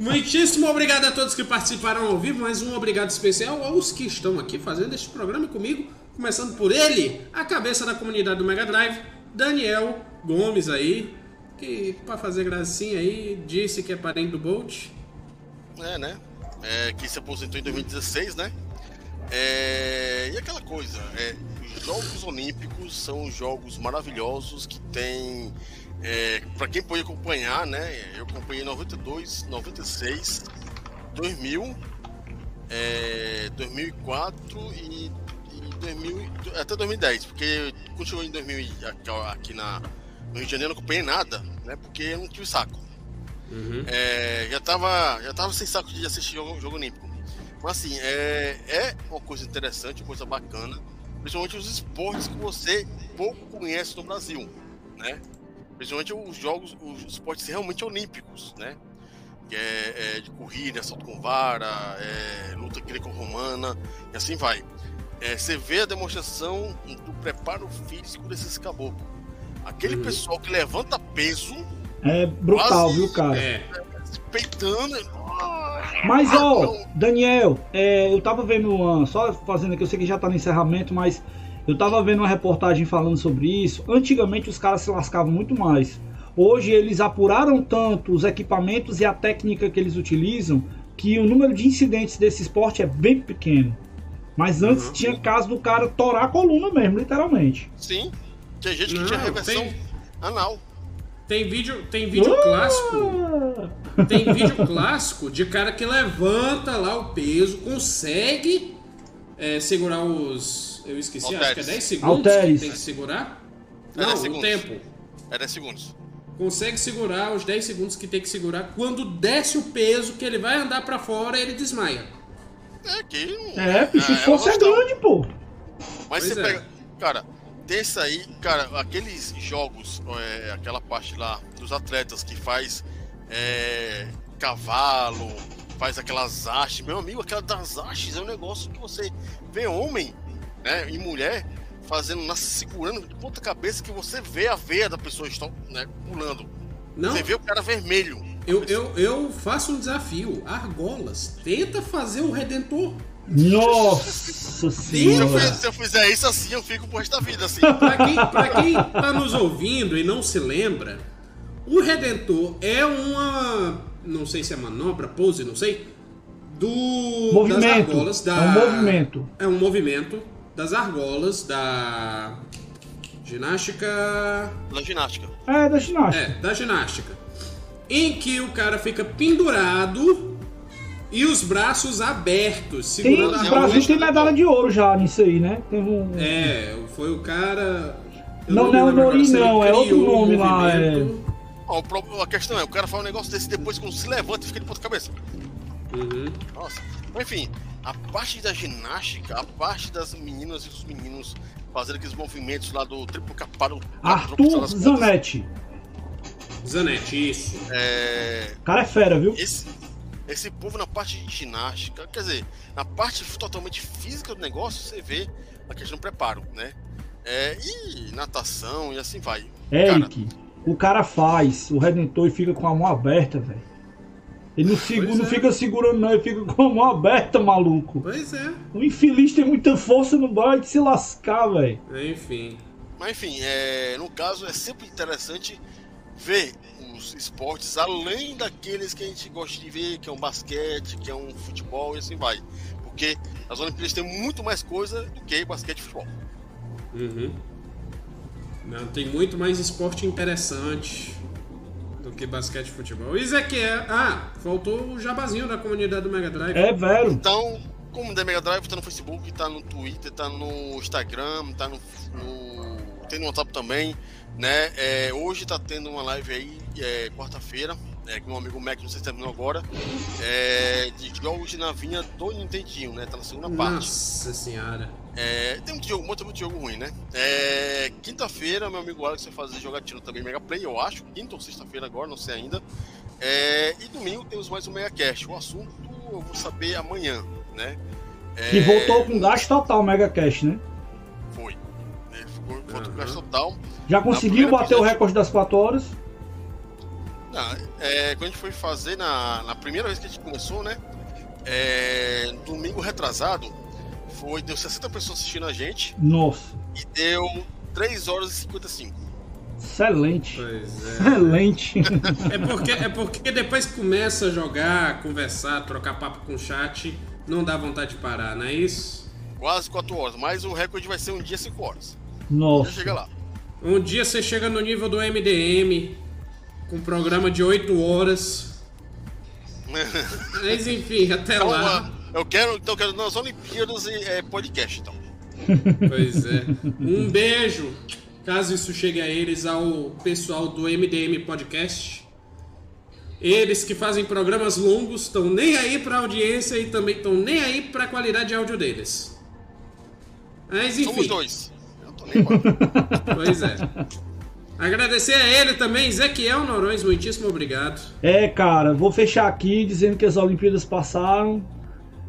muitíssimo obrigado a todos que participaram ao vivo, mas um obrigado especial aos que estão aqui fazendo este programa comigo, começando por ele, a cabeça da comunidade do Mega Drive, Daniel Gomes aí, que para fazer gracinha aí disse que é parente do Bolt. É, né? É, que se aposentou em 2016, né? É, e aquela coisa, é, os Jogos Olímpicos são jogos maravilhosos que tem. É, para quem pode acompanhar, né? Eu acompanhei 92, 96, 2000, é, 2004 e, e 2000, e- até 2010, porque continuou em 2000 e- aqui, na, no Rio de Janeiro, não acompanhei nada, né? Porque eu não tive saco. Uhum. É, já tava, já tava sem saco de assistir jogo, jogo olímpico. Mas assim, é, é uma coisa interessante, uma coisa bacana, principalmente os esportes que você pouco conhece no Brasil, né? Principalmente os jogos, os esportes realmente olímpicos, né? Que é, é de corrida, salto com vara, é, luta greco-romana, e assim vai. É, você vê a demonstração do preparo físico desses caboclos. Aquele Uhum. pessoal que levanta peso, É brutal, Quase- viu, cara? É, peitando. Mas, ó. Daniel, é, eu tava vendo uma. Só fazendo aqui, eu sei que já tá no encerramento, mas eu tava vendo uma reportagem falando sobre isso. Antigamente os caras se lascavam muito mais. Hoje eles apuraram tanto os equipamentos e a técnica que eles utilizam que o número de incidentes desse esporte é bem pequeno. Mas antes Uhum. tinha caso do cara torar a coluna mesmo, literalmente. Sim. Tinha gente que Não, tinha reversão tem- anal. Tem vídeo, tem vídeo Ah! clássico. Tem vídeo clássico de cara que levanta lá o peso, consegue é, segurar os. Eu esqueci, acho que é Halteres. 10 segundos Halteres. que tem que segurar. É, Não, 10 o tempo. É 10 segundos. Consegue segurar os 10 segundos que tem que segurar. Quando desce o peso, que ele vai andar pra fora, ele desmaia. É que. É, bicho, é, esforço é questão. grande, pô. Mas Pois você é. pega. Cara, desse aí, cara, aqueles jogos, é, aquela parte lá dos atletas que faz é, cavalo, faz aquelas hastes, meu amigo, aquela das hastes é um negócio que você vê homem né, e mulher fazendo, na- segurando de ponta cabeça que você vê a veia da pessoa estão, né, pulando. Não, Você vê o cara vermelho. eu, eu, eu faço um desafio. Argolas, tenta fazer o Redentor. Nossa Se eu, senhora. fizer, se eu fizer isso assim, eu fico pro resto da vida, assim. Pra quem, pra quem tá nos ouvindo e não se lembra, o Redentor é uma. Não sei se é manobra, pose, não sei. Do. Das Movimento. argolas da. É um movimento. É um movimento das argolas da. Ginástica. Na ginástica. É, da ginástica. É, da ginástica. Em que o cara fica pendurado e os braços abertos, Tem, segurando o a um Brasil tem medalha de ouro já nisso aí, né? Tem um... É, foi o cara. eu Não, me não é o agora não, é outro o nome lá, é. o pro- a questão é, o cara faz um negócio desse depois quando se levanta e fica de ponta cabeça. Uhum. Nossa. Mas, enfim, a parte da ginástica, a parte das meninas e dos meninos fazendo aqueles movimentos lá do triplo capado. Arthur Zanetti. Zanetti, isso. É, O cara é fera, viu? esse, esse povo na parte de ginástica, quer dizer, na parte totalmente física do negócio, você vê a questão do preparo, né? É, e natação e assim vai. Eric, o cara faz o Redentor e fica com a mão aberta, velho. Ele não, segura, não é. fica segurando, não, ele fica com a mão aberta, maluco. Pois é. O infeliz tem muita força no vai de se lascar, velho. Enfim. Mas enfim, é, no caso é sempre interessante ver os esportes além daqueles que a gente gosta de ver, que é um basquete, que é um futebol e assim vai. Porque as Olimpíadas têm muito mais coisa do que basquete e futebol. Uhum. Não, tem muito mais esporte interessante do que basquete e futebol. Isso é que é. Ah, faltou o jabazinho da comunidade do Mega Drive. É, velho. Então, como da Mega Drive, tá no Facebook, tá no Twitter, tá no Instagram, tá no. no- tem no WhatsApp também, né? É, hoje tá tendo uma live aí, é, quarta-feira, é, com um amigo Mac, não sei se terminou agora, é, de jogos de navinha do Nintendinho, né? Tá na segunda parte. Nossa senhora. É, tem muito jogo, muito, muito jogo ruim, né? É, quinta-feira, meu amigo Alex vai fazer jogatina também Mega Play, eu acho. Quinta ou sexta-feira agora, não sei ainda. É, e domingo temos mais um Mega Cast. O assunto eu vou saber amanhã, né? É, Que voltou com gasto total, Mega Cash, né? Gasto total. Já conseguiu bater o recorde das 4 horas? Não, é, quando a gente foi fazer na, na primeira vez que a gente começou, né? É, domingo retrasado, foi, deu 60 pessoas assistindo a gente Nossa, e deu 3 horas e 55. excelente. Pois é. Excelente. É porque, é porque depois que começa a jogar, conversar, trocar papo com o chat, não dá vontade de parar, não é isso? Quase 4 horas, mas o recorde vai ser um dia 5 horas. Já Nossa. chega lá. Um dia você chega no nível do MDM, com um programa de 8 horas. [LAUGHS] Mas enfim, até Então, lá. eu quero, então eu quero nas Olimpíadas e é, podcast, então. Pois é. Um beijo, caso isso chegue a eles, ao pessoal do MDM Podcast. Eles que fazem programas longos estão nem aí pra audiência e também estão nem aí pra qualidade de áudio deles. Mas Somos enfim, dois. [LAUGHS] Pois é. Agradecer a ele também, Ezequiel Norões, muitíssimo obrigado. É, cara, vou fechar aqui dizendo que as Olimpíadas passaram.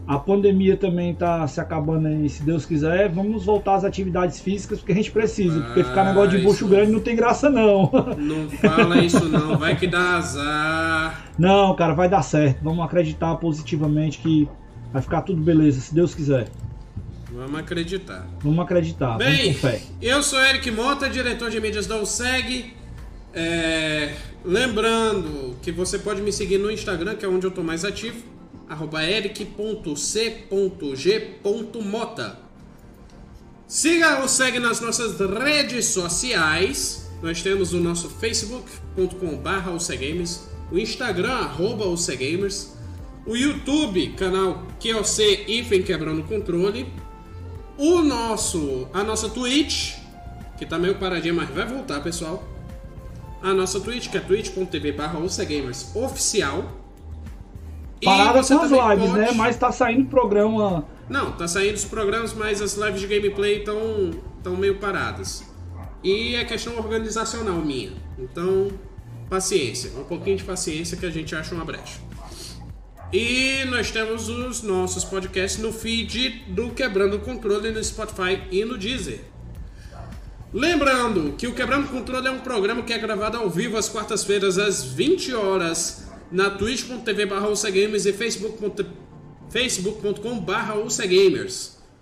A pandemia também tá se acabando aí, se Deus quiser. Vamos voltar às atividades físicas, porque a gente precisa. Porque ficar negócio de Ah, bucho grande não tem graça, não. [LAUGHS] Não fala isso não, vai que dá azar. Não, cara, vai dar certo. Vamos acreditar positivamente que vai ficar tudo beleza, se Deus quiser. Vamos acreditar. Vamos acreditar, vamos Bem, fé. eu sou Eric Mota, diretor de mídias da USEG. É, lembrando que você pode me seguir no Instagram, que é onde eu tô mais ativo. eric.c.g.mota. Siga ou segue nas nossas redes sociais. Nós temos o nosso facebook.com.br o Instagram, arroba o YouTube, canal QOC Ifen Quebrando Controle, o nosso, a nossa Twitch, que tá meio paradinha, mas vai voltar, pessoal. A nossa Twitch, que é twitch.tv barra oficial. Parada com as lives, pode... né? Mas tá saindo programa. Não, tá saindo os programas, mas as lives de gameplay estão tão meio paradas. E é questão organizacional minha. Então, paciência. Um pouquinho de paciência que a gente acha uma brecha. E nós temos os nossos podcasts no feed do Quebrando o Controle no Spotify e no Deezer. Lembrando que o Quebrando o Controle é um programa que é gravado ao vivo às quartas-feiras às 20 horas na twitch.tv barra e facebook.com facebook barra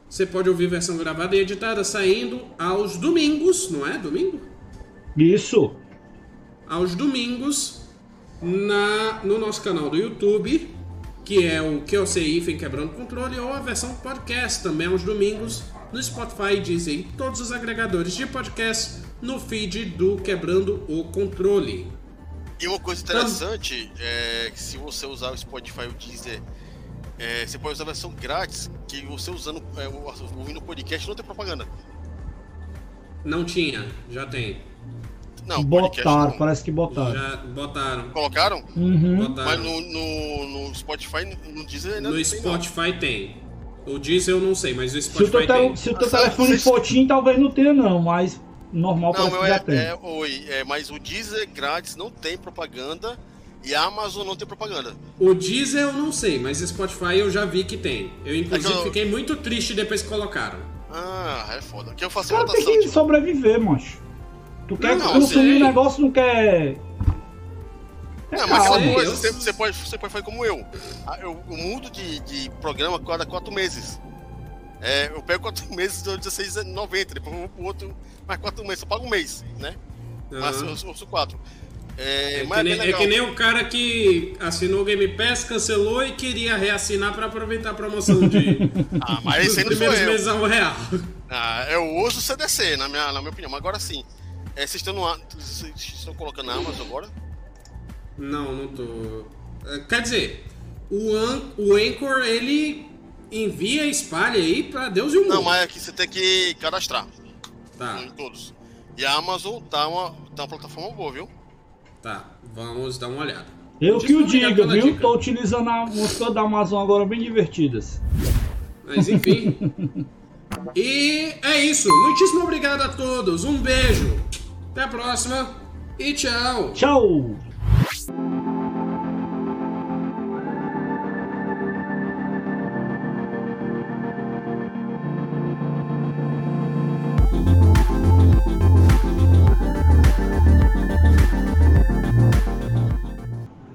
Você pode ouvir versão gravada e editada saindo aos domingos, não é? Domingo? Isso. Aos domingos na, no nosso canal do YouTube que é o eu sei Ifen Quebrando Controle, ou a versão podcast também aos domingos no Spotify, Deezer e todos os agregadores de podcast no feed do Quebrando o Controle. E uma coisa interessante então, é que se você usar o Spotify ou o Deezer, é, você pode usar a versão grátis, que você usando, é, ouvindo o podcast não tem propaganda. Não tinha, já tem. Não, botaram, parece que botaram. Já botaram. Colocaram? Uhum. Botaram. Mas no, no, no, Spotify, no Deezer ainda No Spotify tem, tem. O Deezer eu não sei, mas o Spotify se o teu, tem. Se o teu ah, telefone vocês... for talvez não tenha não, mas normal não, parece que já é, tem. É, oi, é, mas o Deezer grátis não tem propaganda e a Amazon não tem propaganda. O Deezer eu não sei, mas o Spotify eu já vi que tem. Eu inclusive é eu... fiquei muito triste depois que colocaram. Ah, é foda. Que eu faço Cara, tem que tipo... sobreviver, mancho. Tu quer não, consumir o negócio, não quer. É não, mas aquela coisa, você, você, pode, você pode fazer como eu. Ah, eu, eu mudo de, de programa cada quatro meses. É, eu pego quatro [LAUGHS] meses do 16,90, depois eu vou pro outro mais quatro meses, eu pago um mês, né? Uhum. Mas eu, eu sou quatro. É, é, que nem, é, é, que nem, o cara que assinou o Game Pass, cancelou e queria reassinar para aproveitar a promoção de [LAUGHS] ah, mas esse não [LAUGHS] primeiros meses a um real. Ah, eu uso o CDC, na minha, na minha opinião. Mas agora sim, é, vocês estão, no, vocês estão colocando na Amazon agora? Não, não tô. É, quer dizer, o, An o Anchor ele envia e espalha aí pra Deus e o mundo. Não, mas é que você tem que cadastrar. Tá. Em todos. E a Amazon tá uma, tá uma plataforma boa, viu? Tá, vamos dar uma olhada. Eu que o diga, viu? Dica. Tô utilizando as músicas da Amazon agora bem divertidas. Mas enfim. [LAUGHS] E é isso. Muitíssimo obrigado a todos. Um beijo. Até a próxima. E tchau. Tchau.